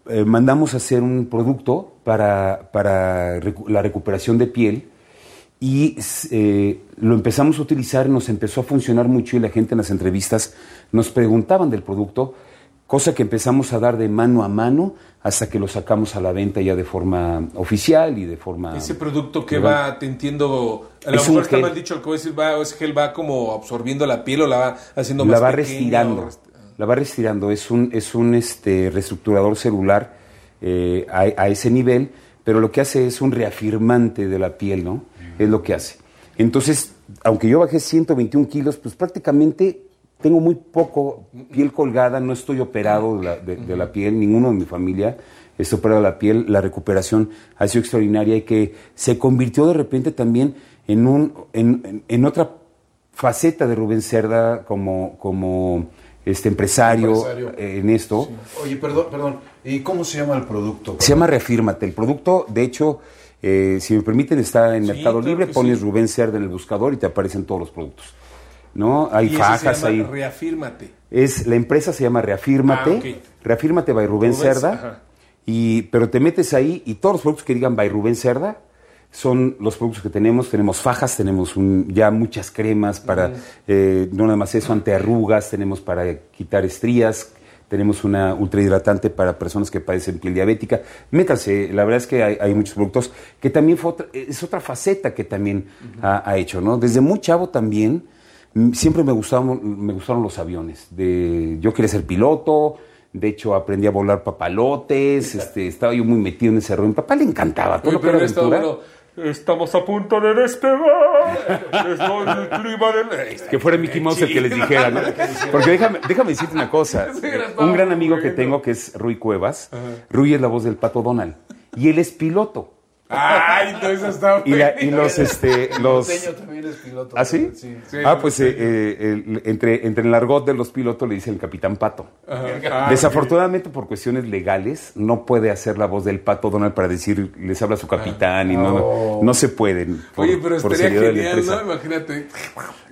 eh, mandamos a hacer un producto para, para la recuperación de piel y eh, lo empezamos a utilizar, nos empezó a funcionar mucho y la gente en las entrevistas nos preguntaban del producto, cosa que empezamos a dar de mano a mano hasta que lo sacamos a la venta ya de forma oficial y de forma... Ese producto que va, te entiendo, a lo mejor está mal dicho, el que voy a decir, va, ese gel va como absorbiendo la piel o la va haciendo más La va retirando, la va retirando, es un, es un este, reestructurador celular eh, a, a ese nivel, pero lo que hace es un reafirmante de la piel, ¿no? es lo que hace. Entonces, aunque yo bajé 121 kilos, pues prácticamente tengo muy poco piel colgada, no estoy operado de la, piel, ninguno de mi familia está operado de la piel, la recuperación ha sido extraordinaria y que se convirtió de repente también en, un, en, otra faceta de Rubén Cerda como, como este empresario, en esto. Oye, perdón, perdón, ¿y cómo se llama el producto? Se llama Reafírmate. El producto, de hecho, eh, si me permiten, está en Mercado Libre, pones Rubén Cerda en el buscador y te aparecen todos los productos. ¿No? Hay fajas ahí. Reafírmate. Es, la empresa se llama Reafírmate. Ah, Reafírmate by Rubén, Cerda. Y, pero te metes ahí y todos los productos que digan by Rubén Cerda son los productos que tenemos. Tenemos fajas, tenemos ya muchas cremas para, eh, no nada más eso, antiarrugas, tenemos para quitar estrías, tenemos una ultrahidratante para personas que padecen piel diabética. Métanse, la verdad es que hay, muchos productos que también fue es otra faceta que también ha, hecho, ¿no? Desde muy chavo también, siempre me gustaron, me gustaron los aviones. De, yo quería ser piloto, de hecho aprendí a volar papalotes, este, estaba yo muy metido en ese rollo. Mi papá le encantaba todo lo que era aventura. Estamos a punto de despegar. el clima del... Que fuera Mickey Mouse el que les dijera, ¿no? Porque déjame, déjame decirte una cosa. Un gran amigo que tengo que es Rui Cuevas. Rui es la voz del pato Donald. Y él es piloto. Ay, entonces está y, y los este los también es piloto. ¿Ah, sí? ah, pues eh, eh, entre entre el argot de los pilotos le dice el capitán Pato. Ah, Desafortunadamente por cuestiones legales no puede hacer la voz del Pato Donald para decir les habla su capitán y no oh. no, se pueden. Oye, pero estaría genial, ¿no? Imagínate.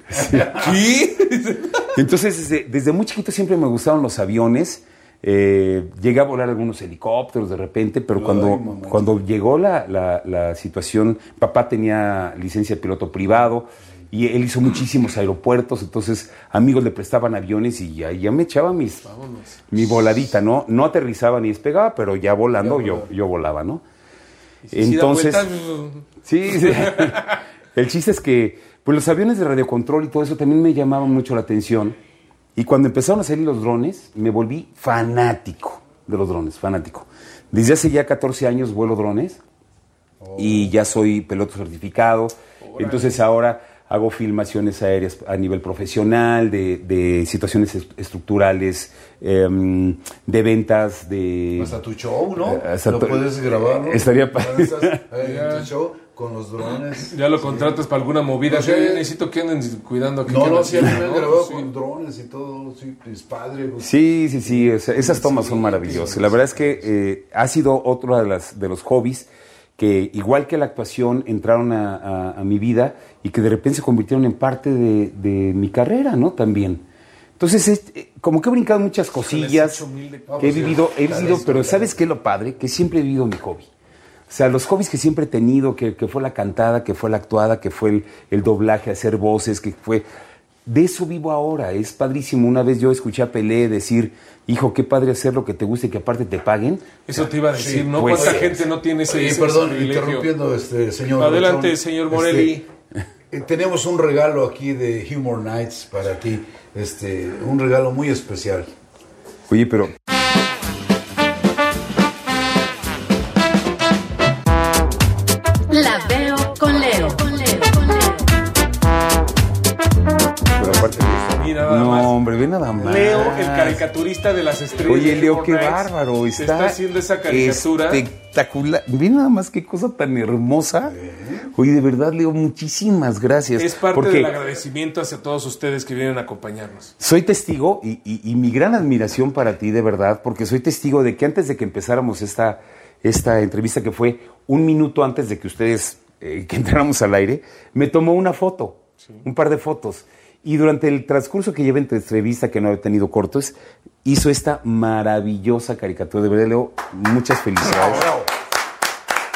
Sí. Entonces desde, desde muy chiquito siempre me gustaron los aviones. Eh, llegué a volar algunos helicópteros de repente, pero cuando, cuando llegó la, la, situación, papá tenía licencia de piloto privado y él hizo muchísimos aeropuertos, entonces amigos le prestaban aviones y ya, ya me echaba mis, mi voladita, ¿no? No aterrizaba ni despegaba, pero ya volando yo, yo volaba, ¿no? Entonces, sí, sí. el chiste es que pues los aviones de radiocontrol y todo eso también me llamaban mucho la atención y cuando empezaron a salir los drones, me volví fanático de los drones, fanático. Desde hace ya 14 años vuelo drones y ya soy piloto certificado. Entonces ahora hago filmaciones aéreas a nivel profesional, de, situaciones estructurales, em, de ventas, de... Hasta tu show, ¿no? Eh, Lo puedes grabar, ¿no? Estaría para... tu show con los drones. Ya lo contratas para alguna movida. Yo necesito que anden cuidando. Que no, no, sí, me han grabado con drones y todo. Sí, es padre. Pues. Sí, sí, sí. esas tomas son maravillosas. La verdad es que eh, ha sido otro de, las, de los hobbies que, igual que la actuación, entraron a, a, mi vida y que de repente se convirtieron en parte de, de mi carrera, ¿no? También. Entonces, eh, como que he brincado muchas cosillas que he vivido, he vivido, pero ¿sabes qué es lo padre? Que siempre he vivido mi hobby. O sea, los hobbies que siempre he tenido, que, fue la cantada, que fue la actuada, que fue el, doblaje, hacer voces, que fue... De eso vivo ahora, es padrísimo. Una vez yo escuché a Pelé decir, hijo, qué padre hacer lo que te guste y que aparte te paguen. Eso te iba a decir, ¿no? Pues, ¿Cuánta gente no tiene ese, sí, perdón, interrumpiendo, este, señor. Adelante, señor Morelli. Este, eh, tenemos un regalo aquí de Humor Nights para ti, este, un regalo muy especial. Oye, pero... ve nada más. Leo el caricaturista de las estrellas. Oye, Leo, qué bárbaro. Está, está haciendo esa caricatura. Espectacular. Ve nada más qué cosa tan hermosa. Oye, de verdad, Leo, muchísimas gracias. Es parte del agradecimiento hacia todos ustedes que vienen a acompañarnos. Soy testigo y, y mi gran admiración para ti, de verdad, porque soy testigo de que antes de que empezáramos esta, esta entrevista, que fue un minuto antes de que ustedes, eh, que entráramos al aire, me tomó una foto, un par de fotos. Y durante el transcurso que lleva entre entrevista, que no he tenido cortos, hizo esta maravillosa caricatura. De verdad, Leo, muchas felicidades.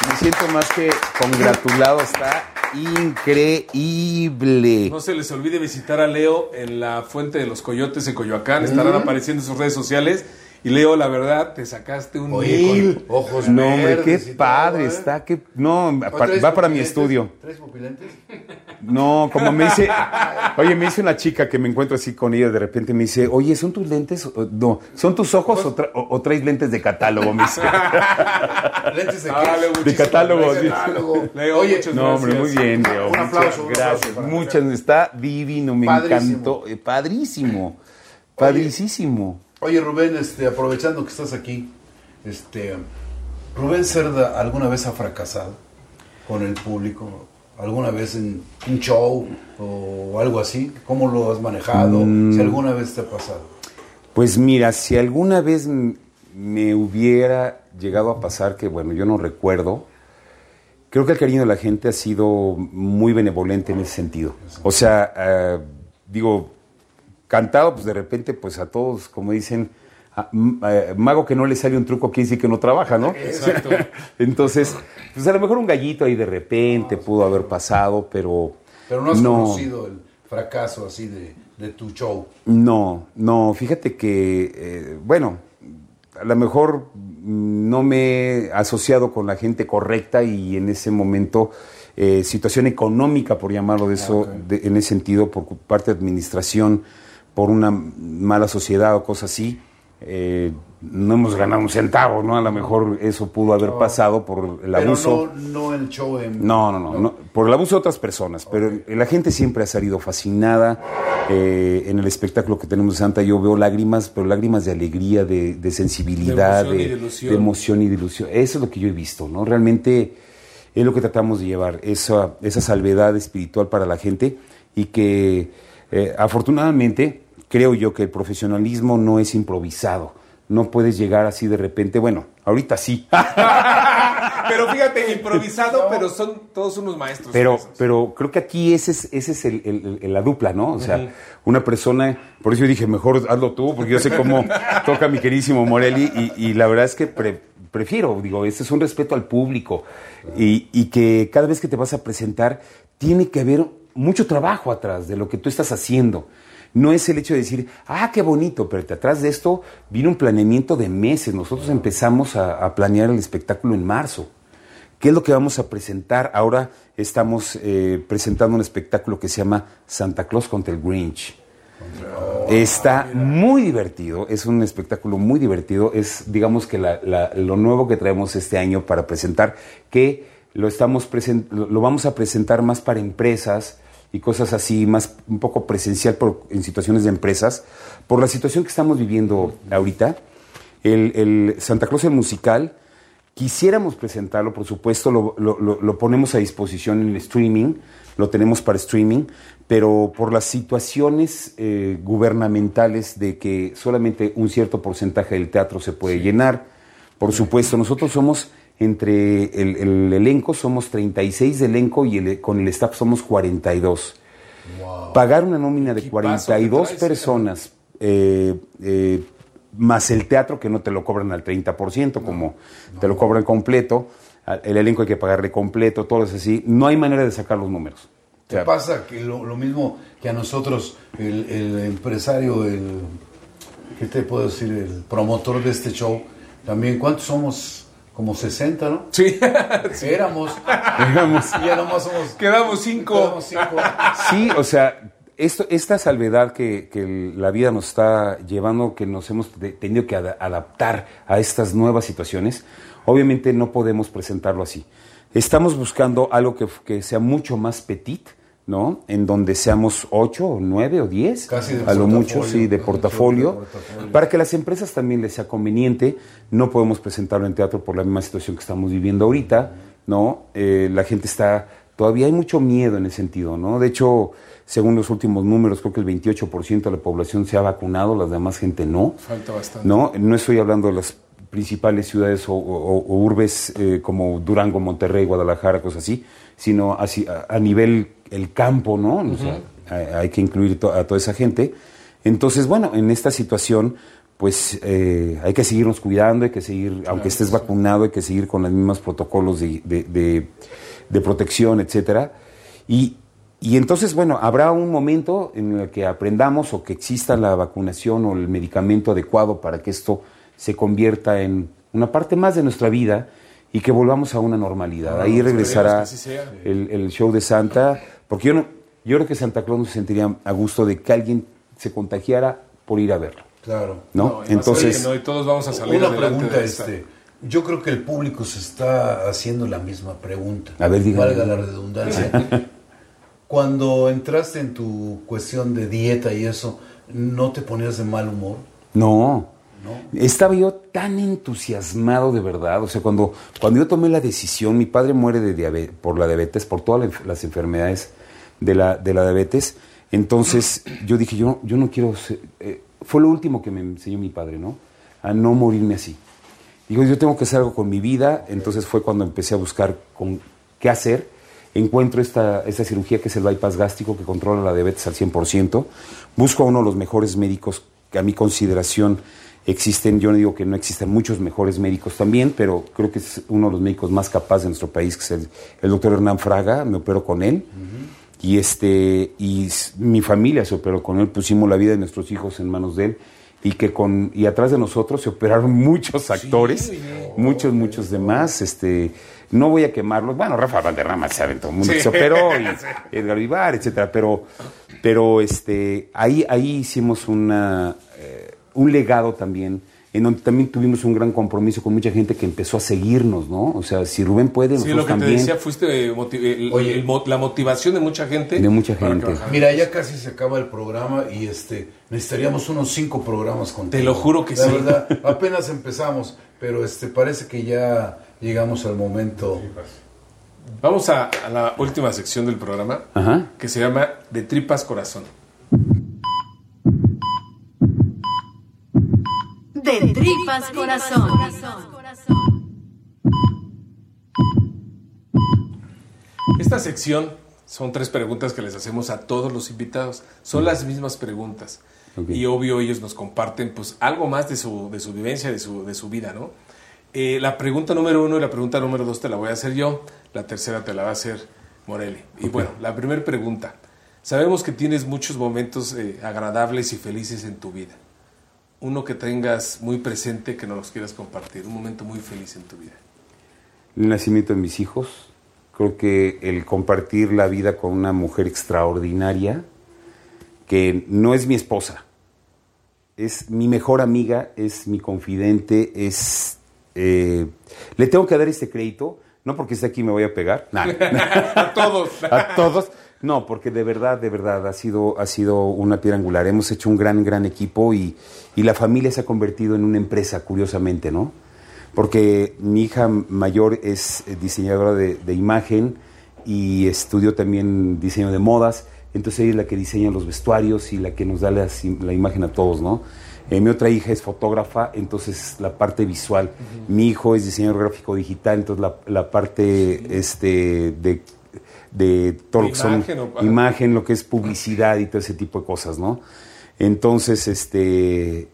Me siento más que congratulado, está increíble. No se les olvide visitar a Leo en la Fuente de los Coyotes en Coyoacán, estarán apareciendo en sus redes sociales. Y Leo, la verdad, te sacaste un mil. ojos No, hombre, qué padre ¿eh? está. Qué, no, va para mi estudio. ¿Tres pupilentes? No, como me dice, oye, me dice una chica que me encuentro así con ella, de repente me dice, oye, ¿son tus lentes? No, ¿son tus ojos o, traes lentes de catálogo? Me dice. ¿Lentes de ah, qué? de catálogo. De catálogo. Leo, oye, no, hombre, muy bien, Leo. Un aplauso. gracias. muchas, está divino, me encantó. Eh, padrísimo, padricísimo. Oye, Rubén, este, aprovechando que estás aquí, este, Rubén Cerda, ¿alguna vez ha fracasado con el público? alguna vez en un show o algo así? ¿Cómo lo has manejado? Si mm. alguna vez te ha pasado. Pues mira, si alguna vez me hubiera llegado a pasar, que bueno, yo no recuerdo, creo que el cariño de la gente ha sido muy benevolente en ese sentido. O sea, eh, digo, cantado, pues de repente, pues a todos, como dicen, mago que no le sale un truco quiere decir que no trabaja, ¿no? Exacto. Entonces, pues a lo mejor un gallito ahí de repente pudo haber pasado, pero... Pero no has conocido el fracaso así de, tu show. No, no, fíjate que, eh, bueno, a lo mejor no me he asociado con la gente correcta y en ese momento... Eh, situación económica, por llamarlo de eso, en ese sentido, por parte de administración, por una mala sociedad o cosas así, eh, no hemos ganado un centavo, ¿no? A lo mejor eso pudo haber pasado por el abuso. No, no el show en... no, no, no, por el abuso de otras personas. Pero la gente siempre ha salido fascinada. Eh, en el espectáculo que tenemos de Santa yo veo lágrimas, pero lágrimas de alegría, de, sensibilidad, de emoción, y de ilusión. Eso es lo que yo he visto, ¿no? Realmente es lo que tratamos de llevar, esa, esa salvedad espiritual para la gente y que eh, afortunadamente creo yo que el profesionalismo no es improvisado. No puedes llegar así de repente, bueno, ahorita sí. pero fíjate, improvisado, pero son todos unos maestros. Pero, pero creo que aquí ese es, ese es el, la dupla, ¿no? O sea, una persona, por eso yo dije, mejor hazlo tú, porque yo sé cómo toca mi queridísimo Morelli, y, la verdad es que prefiero, digo, ese es un respeto al público, y, y que cada vez que te vas a presentar, tiene que haber mucho trabajo atrás de lo que tú estás haciendo. No es el hecho de decir, ah, qué bonito, pero atrás de esto vino un planeamiento de meses. Nosotros empezamos a, planear el espectáculo en marzo. ¿Qué es lo que vamos a presentar? Ahora estamos eh, presentando un espectáculo que se llama Santa Claus contra el Grinch. Está muy divertido, es un espectáculo muy divertido, es digamos que lo nuevo que traemos este año para presentar, que lo, estamos lo vamos a presentar más para empresas, y cosas así, más un poco presencial por, en situaciones de empresas, por la situación que estamos viviendo ahorita. El, Santa Claus el musical, quisiéramos presentarlo, por supuesto, lo, lo, ponemos a disposición en el streaming, lo tenemos para streaming, pero por las situaciones eh, gubernamentales de que solamente un cierto porcentaje del teatro se puede llenar, por supuesto, nosotros somos entre el, elenco somos 36 de elenco y con el staff somos 42. Pagar una nómina de 42 personas eh, eh, más el teatro que no te lo cobran al 30%, como te lo cobran completo, el elenco hay que pagarle completo, todo es así, no hay manera de sacar los números. ¿Qué pasa? Que lo, mismo que a nosotros, el, el empresario, el, ¿qué te puedo decir? El promotor de este show, también, ¿cuántos somos? Como 60, ¿no? Sí. Éramos. Éramos. Y ya nomás somos. Quedamos cinco. Quedamos cinco. Sí, o sea, esto, esta salvedad que, que, la vida nos está llevando, que nos hemos tenido que adaptar a estas nuevas situaciones, obviamente no podemos presentarlo así. Estamos buscando algo que, que sea mucho más petit, ¿no? En donde seamos ocho o nueve o diez, a lo mucho, sí, de portafolio, para que las empresas también les sea conveniente. No podemos presentarlo en teatro por la misma situación que estamos viviendo ahorita, ¿no? Eh, la gente está, todavía hay mucho miedo en ese sentido, ¿no? De hecho, según los últimos números, creo que el 28% de la población se ha vacunado, las demás gente no. Falta bastante. No, no estoy hablando de las principales ciudades o, urbes eh, como Durango, Monterrey, Guadalajara, cosas así, sino así, a, nivel el campo, ¿no? hay que incluir a toda esa gente. Entonces, bueno, en esta situación, pues eh, hay que seguirnos cuidando, hay que seguir, aunque estés vacunado, hay que seguir con los mismos protocolos de, de, de, protección, etcétera. Y, y entonces, bueno, habrá un momento en el que aprendamos o que exista la vacunación o el medicamento adecuado para que esto se convierta en una parte más de nuestra vida y que volvamos a una normalidad. Ah, Ahí regresará el, show de Santa, porque yo, no, yo creo que Santa Claus no se sentiría a gusto de que alguien se contagiara por ir a verlo. Claro. ¿No? Entonces, todos vamos a salir una pregunta este. Yo creo que el público se está haciendo la misma pregunta. A ver, dígame. Valga la redundancia. Cuando entraste en tu cuestión de dieta y eso, ¿no te ponías de mal humor? No. Estaba yo tan entusiasmado de verdad, o sea, cuando, cuando yo tomé la decisión, mi padre muere de por la diabetes, por todas las enfermedades de la, de la diabetes, entonces yo dije, yo, yo no quiero, eh, fue lo último que me enseñó mi padre, ¿no? A no morirme así. Digo, yo tengo que hacer algo con mi vida, entonces fue cuando empecé a buscar con, qué hacer. Encuentro esta, esta cirugía que es el bypass gástrico que controla la diabetes al 100%. Busco a uno de los mejores médicos que a mi consideración Existen, yo no digo que no existan muchos mejores médicos también, pero creo que es uno de los médicos más capaces de nuestro país, que es el, doctor Hernán Fraga, me operó con él. Y, este, y mi familia se operó con él, pusimos la vida de nuestros hijos en manos de él. Y que con y atrás de nosotros se operaron muchos actores, muchos muchos demás, este no voy a quemarlos, bueno, Rafa Valderrama saben todo el mundo se operó y Edgar Vivar, etcétera, pero pero este ahí ahí hicimos una un legado también, en donde también tuvimos un gran compromiso con mucha gente que empezó a seguirnos, ¿no? O sea, si Rubén puede, sí, lo que te decía, fuiste la motivación de mucha gente. De mucha gente. Mira, ya casi se acaba el programa y este necesitaríamos unos cinco programas contigo. Te lo juro que la sí. verdad, apenas empezamos, pero este parece que ya llegamos al momento. Vamos a, a la última sección del programa, que se llama De Tripas Corazón. de tripas corazón. Esta sección son tres preguntas que les hacemos a todos los invitados. Son las mismas preguntas. Y obvio ellos nos comparten pues algo más de su, de su vivencia, de su, de su vida, ¿no? Eh, la pregunta número uno y la pregunta número dos te la voy a hacer yo. La tercera te la va a hacer Morelli. Y bueno, la primera pregunta. Sabemos que tienes muchos momentos eh, agradables y felices en tu vida uno que tengas muy presente que nos quieras compartir, un momento muy feliz en tu vida. El nacimiento de mis hijos, creo que el compartir la vida con una mujer extraordinaria, que no es mi esposa, es mi mejor amiga, es mi confidente, es... Eh, le tengo que dar este crédito, no porque esté aquí me voy a pegar, a todos. a todos, no, porque de verdad, de verdad, ha sido, ha sido una piedra angular. Hemos hecho un gran, gran equipo y, y la familia se ha convertido en una empresa, curiosamente, ¿no? Porque mi hija mayor es diseñadora de, imagen y estudió también diseño de modas, entonces ella es la que diseña los vestuarios y la que nos da la, imagen a todos, ¿no? Eh, mi otra hija es fotógrafa, entonces la parte visual. Mi hijo es diseñador gráfico digital, entonces la, la parte este, de de todo lo que son imagen, lo que es publicidad y todo ese tipo de cosas, ¿no? Entonces, este,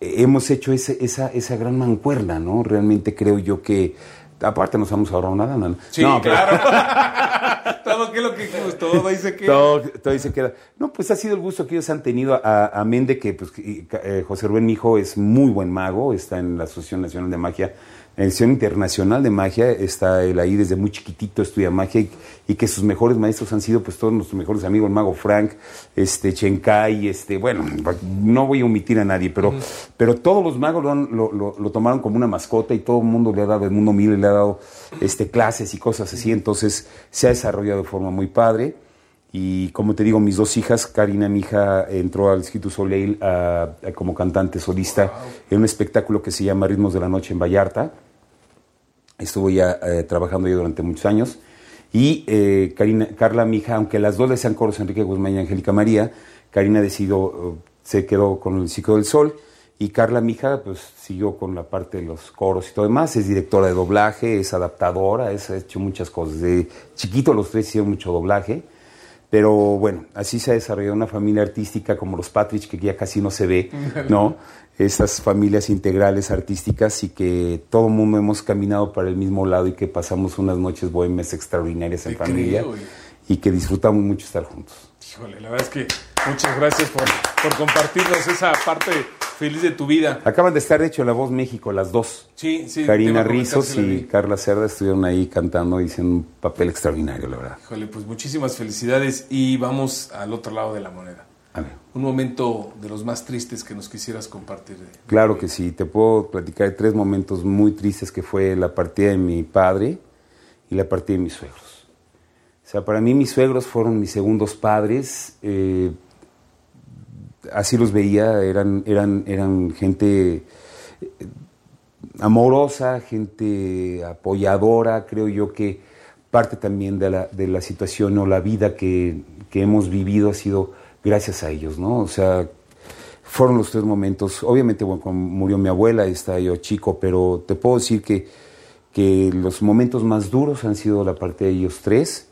hemos hecho ese, esa, esa gran mancuerna, ¿no? Realmente creo yo que, aparte nos hemos ahorrado nada, ¿no? Sí, claro. todo que lo que todo ahí se queda. Todo, todo ahí se queda. No, pues ha sido el gusto que ellos han tenido, a, a Mende, que pues, eh, José Rubén, mi hijo, es muy buen mago, está en la Asociación Nacional de Magia en edición internacional de magia, está él ahí desde muy chiquitito, estudia magia y, que sus mejores maestros han sido pues todos nuestros mejores amigos, el mago Frank, este Chenkai, este, bueno, no voy a omitir a nadie, pero, pero todos los magos lo, lo, tomaron como una mascota y todo el mundo le ha dado, el mundo mil le ha dado este, clases y cosas así, entonces se ha desarrollado de forma muy padre Y como te digo, mis dos hijas, Karina, mi hija, entró al Instituto Soleil como cantante solista en un espectáculo que se llama Ritmos de la Noche en Vallarta. Estuvo ya eh, trabajando yo durante muchos años. Y eh, Karina, Carla, mi hija, aunque las dos le sean coros, Enrique Guzmán y Angélica María, Karina decidió, eh, se quedó con el Ciclo del Sol. Y Carla, mi hija, pues siguió con la parte de los coros y todo demás. Es directora de doblaje, es adaptadora, es, ha hecho muchas cosas. De chiquito los tres hicieron mucho doblaje. Pero bueno, así se ha desarrollado una familia artística como los Patrick, que ya casi no se ve, ¿no? Estas familias integrales artísticas y que todo el mundo hemos caminado para el mismo lado y que pasamos unas noches bohemias extraordinarias en familia y que disfrutamos mucho estar juntos. Híjole, la verdad es que muchas gracias por, por compartirnos esa parte feliz de tu vida. Acaban de estar, de hecho, en La Voz México, las dos. Sí, sí. Karina Rizos y Carla Cerda estuvieron ahí cantando y hicieron un papel extraordinario, la verdad. Híjole, pues muchísimas felicidades y vamos al otro lado de la moneda. Un momento de los más tristes que nos quisieras compartir. claro que sí, te puedo platicar de tres momentos muy tristes que fue la partida de mi padre y la partida de mis suegros. O sea, para mí mis suegros fueron mis segundos padres. Eh, así los veía, eran, eran, eran gente eh, amorosa, gente apoyadora, creo yo que parte también de la, de la situación o la vida que, hemos vivido ha sido gracias a ellos, ¿no? O sea, fueron los tres momentos, obviamente, cuando murió mi abuela, estaba yo chico, pero te puedo decir que, que los momentos más duros han sido la parte de ellos tres,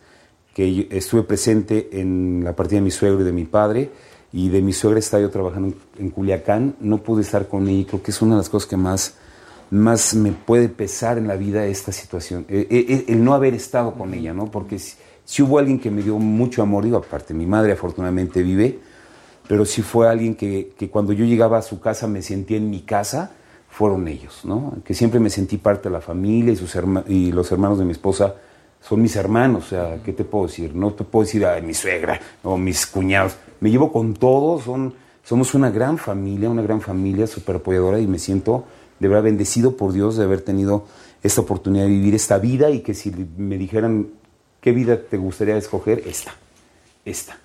que estuve presente en la partida de mi suegro y de mi padre, y de mi suegra estaba yo trabajando en, Culiacán, no pude estar con ella, creo que es una de las cosas que más, más me puede pesar en la vida esta situación, eh, eh, eh, el no haber estado con ella, ¿no? Porque si, hubo alguien que me dio mucho amor, digo, aparte, mi madre afortunadamente vive, pero sí fue alguien que, que cuando yo llegaba a su casa me sentía en mi casa, fueron ellos, ¿no? Que siempre me sentí parte de la familia y, sus y los hermanos de mi esposa son mis hermanos, o sea, ¿qué te puedo decir? No te puedo decir a mi suegra o mis cuñados, me llevo con todos, son, somos una gran familia, una gran familia súper apoyadora y me siento de verdad bendecido por Dios de haber tenido esta oportunidad de vivir esta vida y que si me dijeran qué vida te gustaría escoger, esta, esta.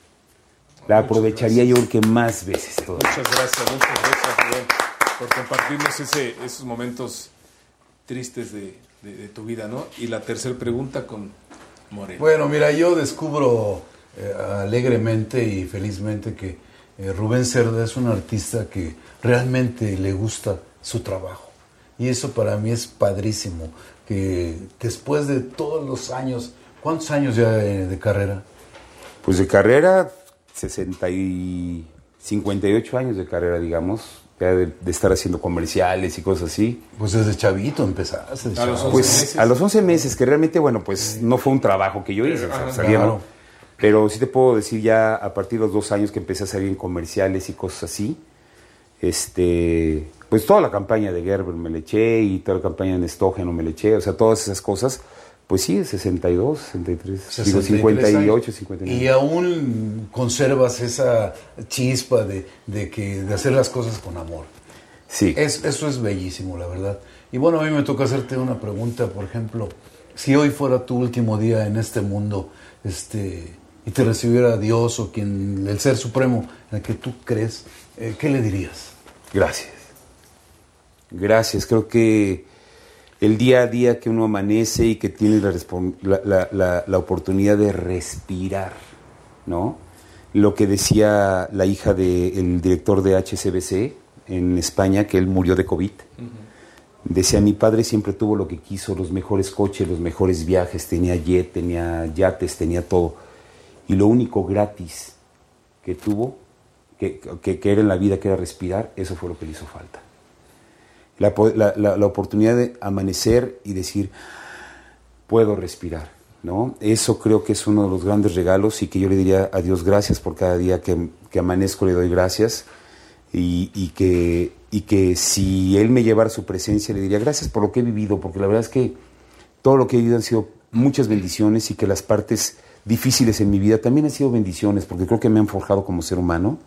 La aprovecharía yo que más veces. Muchas gracias, muchas gracias por compartirnos ese, esos momentos tristes de, tu vida, ¿no? Y la tercera pregunta con Moreno. Bueno, mira, yo descubro eh, alegremente y felizmente que eh, Rubén Cerda es un artista que realmente le gusta su trabajo. Y eso para mí es padrísimo, que después de todos los años, ¿cuántos años ya de, carrera? Pues de carrera, 60 y 58 años de carrera, digamos, de, estar haciendo comerciales y cosas así. Pues desde chavito empezaste. A los 11 pues meses. a los 11 meses, que realmente, bueno, pues no fue un trabajo que yo hice, pero sí te puedo decir ya a partir de los dos años que empecé a salir en comerciales y cosas así, este, pues toda la campaña de Gerber me le eché y toda la campaña de Estógeno me le eché, o sea, todas esas cosas, pues sí, 62, 63, 58, 59. Y aún conservas esa chispa de, de, que, de hacer las cosas con amor. Sí. Es, eso es bellísimo, la verdad. Y bueno, a mí me toca hacerte una pregunta, por ejemplo, si hoy fuera tu último día en este mundo, este, y te recibiera Dios o quien, el ser supremo en el que tú crees, eh, ¿qué le dirías? Gracias. Gracias. Creo que el día a día que uno amanece y que tiene la, la, la, oportunidad de respirar, ¿no? Lo que decía la hija del director de HCBC en España, que él murió de COVID. Decía, mi padre siempre tuvo lo que quiso, los mejores coches, los mejores viajes, tenía jet, tenía yates, tenía todo y lo único gratis que tuvo, que, era en la vida, que era respirar, eso fue lo que le hizo falta. La, oportunidad de amanecer y decir, puedo respirar. ¿no? Eso creo que es uno de los grandes regalos y que yo le diría a Dios gracias por cada día que, amanezco, le doy gracias. Y, que, y que si Él me llevara su presencia, le diría gracias por lo que he vivido, porque la verdad es que todo lo que he vivido han sido muchas bendiciones y que las partes difíciles en mi vida también han sido bendiciones, porque creo que me han forjado como ser humano,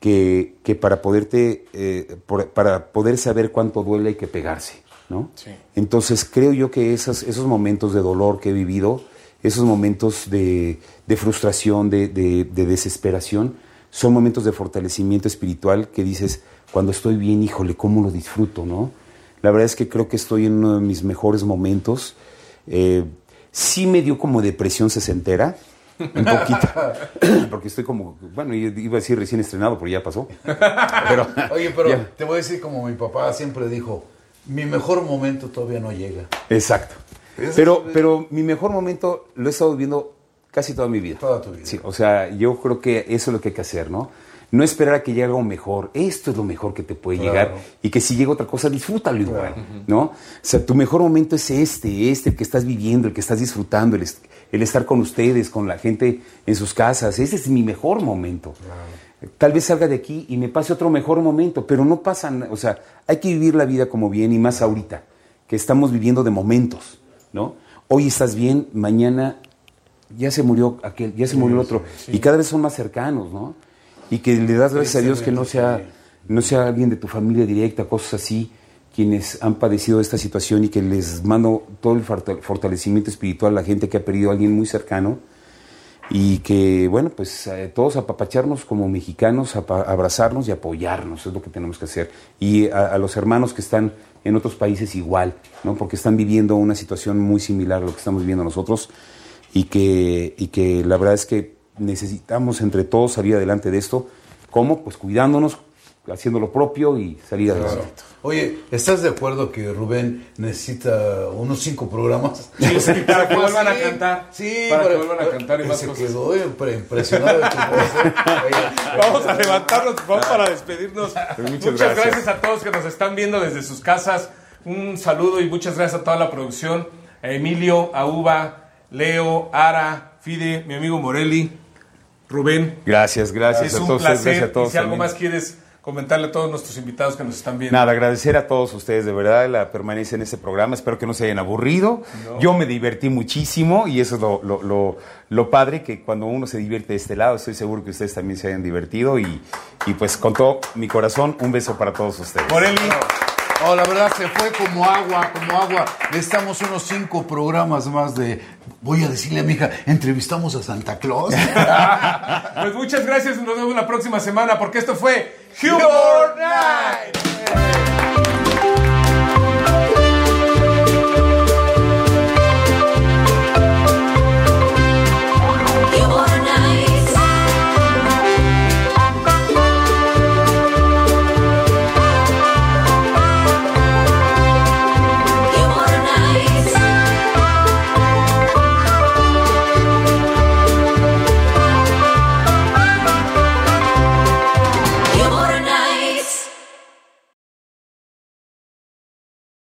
que, que para, poderte, eh, para poder saber cuánto duele hay que pegarse. ¿no? Entonces creo yo que esos, esos momentos de dolor que he vivido esos momentos de, frustración, de, desesperación, son momentos de fortalecimiento espiritual que dices, cuando estoy bien, híjole, ¿cómo lo disfruto, no? La verdad es que creo que estoy en uno de mis mejores momentos. Eh, sí me dio como depresión sesentera, un poquito, porque estoy como, bueno, iba a decir recién estrenado, pero ya pasó. Pero, Oye, pero te voy a decir como mi papá siempre dijo, mi mejor momento todavía no llega. Exacto. Pero, pero mi mejor momento lo he estado viviendo casi toda mi vida. Toda tu vida. Sí, o sea, yo creo que eso es lo que hay que hacer, ¿no? No esperar a que llegue algo mejor. Esto es lo mejor que te puede llegar. Y que si llega otra cosa, disfrútalo igual, ¿no? O sea, tu mejor momento es este, este, el que estás viviendo, el que estás disfrutando, el, el estar con ustedes, con la gente en sus casas. Ese es mi mejor momento. Tal vez salga de aquí y me pase otro mejor momento, pero no pasa, o sea, hay que vivir la vida como bien y más ahorita, que estamos viviendo de momentos, ¿no? Hoy estás bien, mañana ya se murió aquel, ya se murió el otro, y cada vez son más cercanos, ¿no? Y que le das gracias a Dios que no sea, no sea alguien de tu familia directa, cosas así, quienes han padecido esta situación y que les mando todo el fortalecimiento espiritual a la gente que ha perdido a alguien muy cercano y que, bueno, pues eh, todos apapacharnos como mexicanos, abrazarnos y apoyarnos, es lo que tenemos que hacer. Y a, a, los hermanos que están en otros países igual, ¿no? Porque están viviendo una situación muy similar a lo que estamos viviendo nosotros y que, y que la verdad es que necesitamos entre todos salir adelante de esto. ¿Cómo? Pues cuidándonos, haciendo lo propio y salir adelante. Oye, ¿estás de acuerdo que Rubén necesita unos cinco programas? Sí, para que vuelvan a cantar. Sí, para, que vuelvan a cantar y más se cosas. quedó impresionado de tu voz. ¿eh? vamos a levantarnos, vamos para despedirnos. Pues muchas, muchas gracias. a todos que nos están viendo desde sus casas. Un saludo y muchas gracias a toda la producción. A Emilio, a Uva, Leo, Ara, Fide, mi amigo Morelli. Rubén. Gracias, gracias a todos. Gracias a todos. si algo más quieres comentarle a todos nuestros invitados que nos están viendo. Nada, agradecer a todos ustedes de verdad la permanencia en este programa. Espero que no se hayan aburrido. Yo me divertí muchísimo y eso es lo, lo, lo, padre, que cuando uno se divierte de este lado, estoy seguro que ustedes también se hayan divertido. Y, y pues con todo mi corazón, un beso para todos ustedes. Morelli. Oh, la verdad se fue como agua, como agua. Necesitamos unos cinco programas más de. Voy a decirle a mi hija, entrevistamos a Santa Claus. pues muchas gracias, nos vemos la próxima semana porque esto fue Humor Night.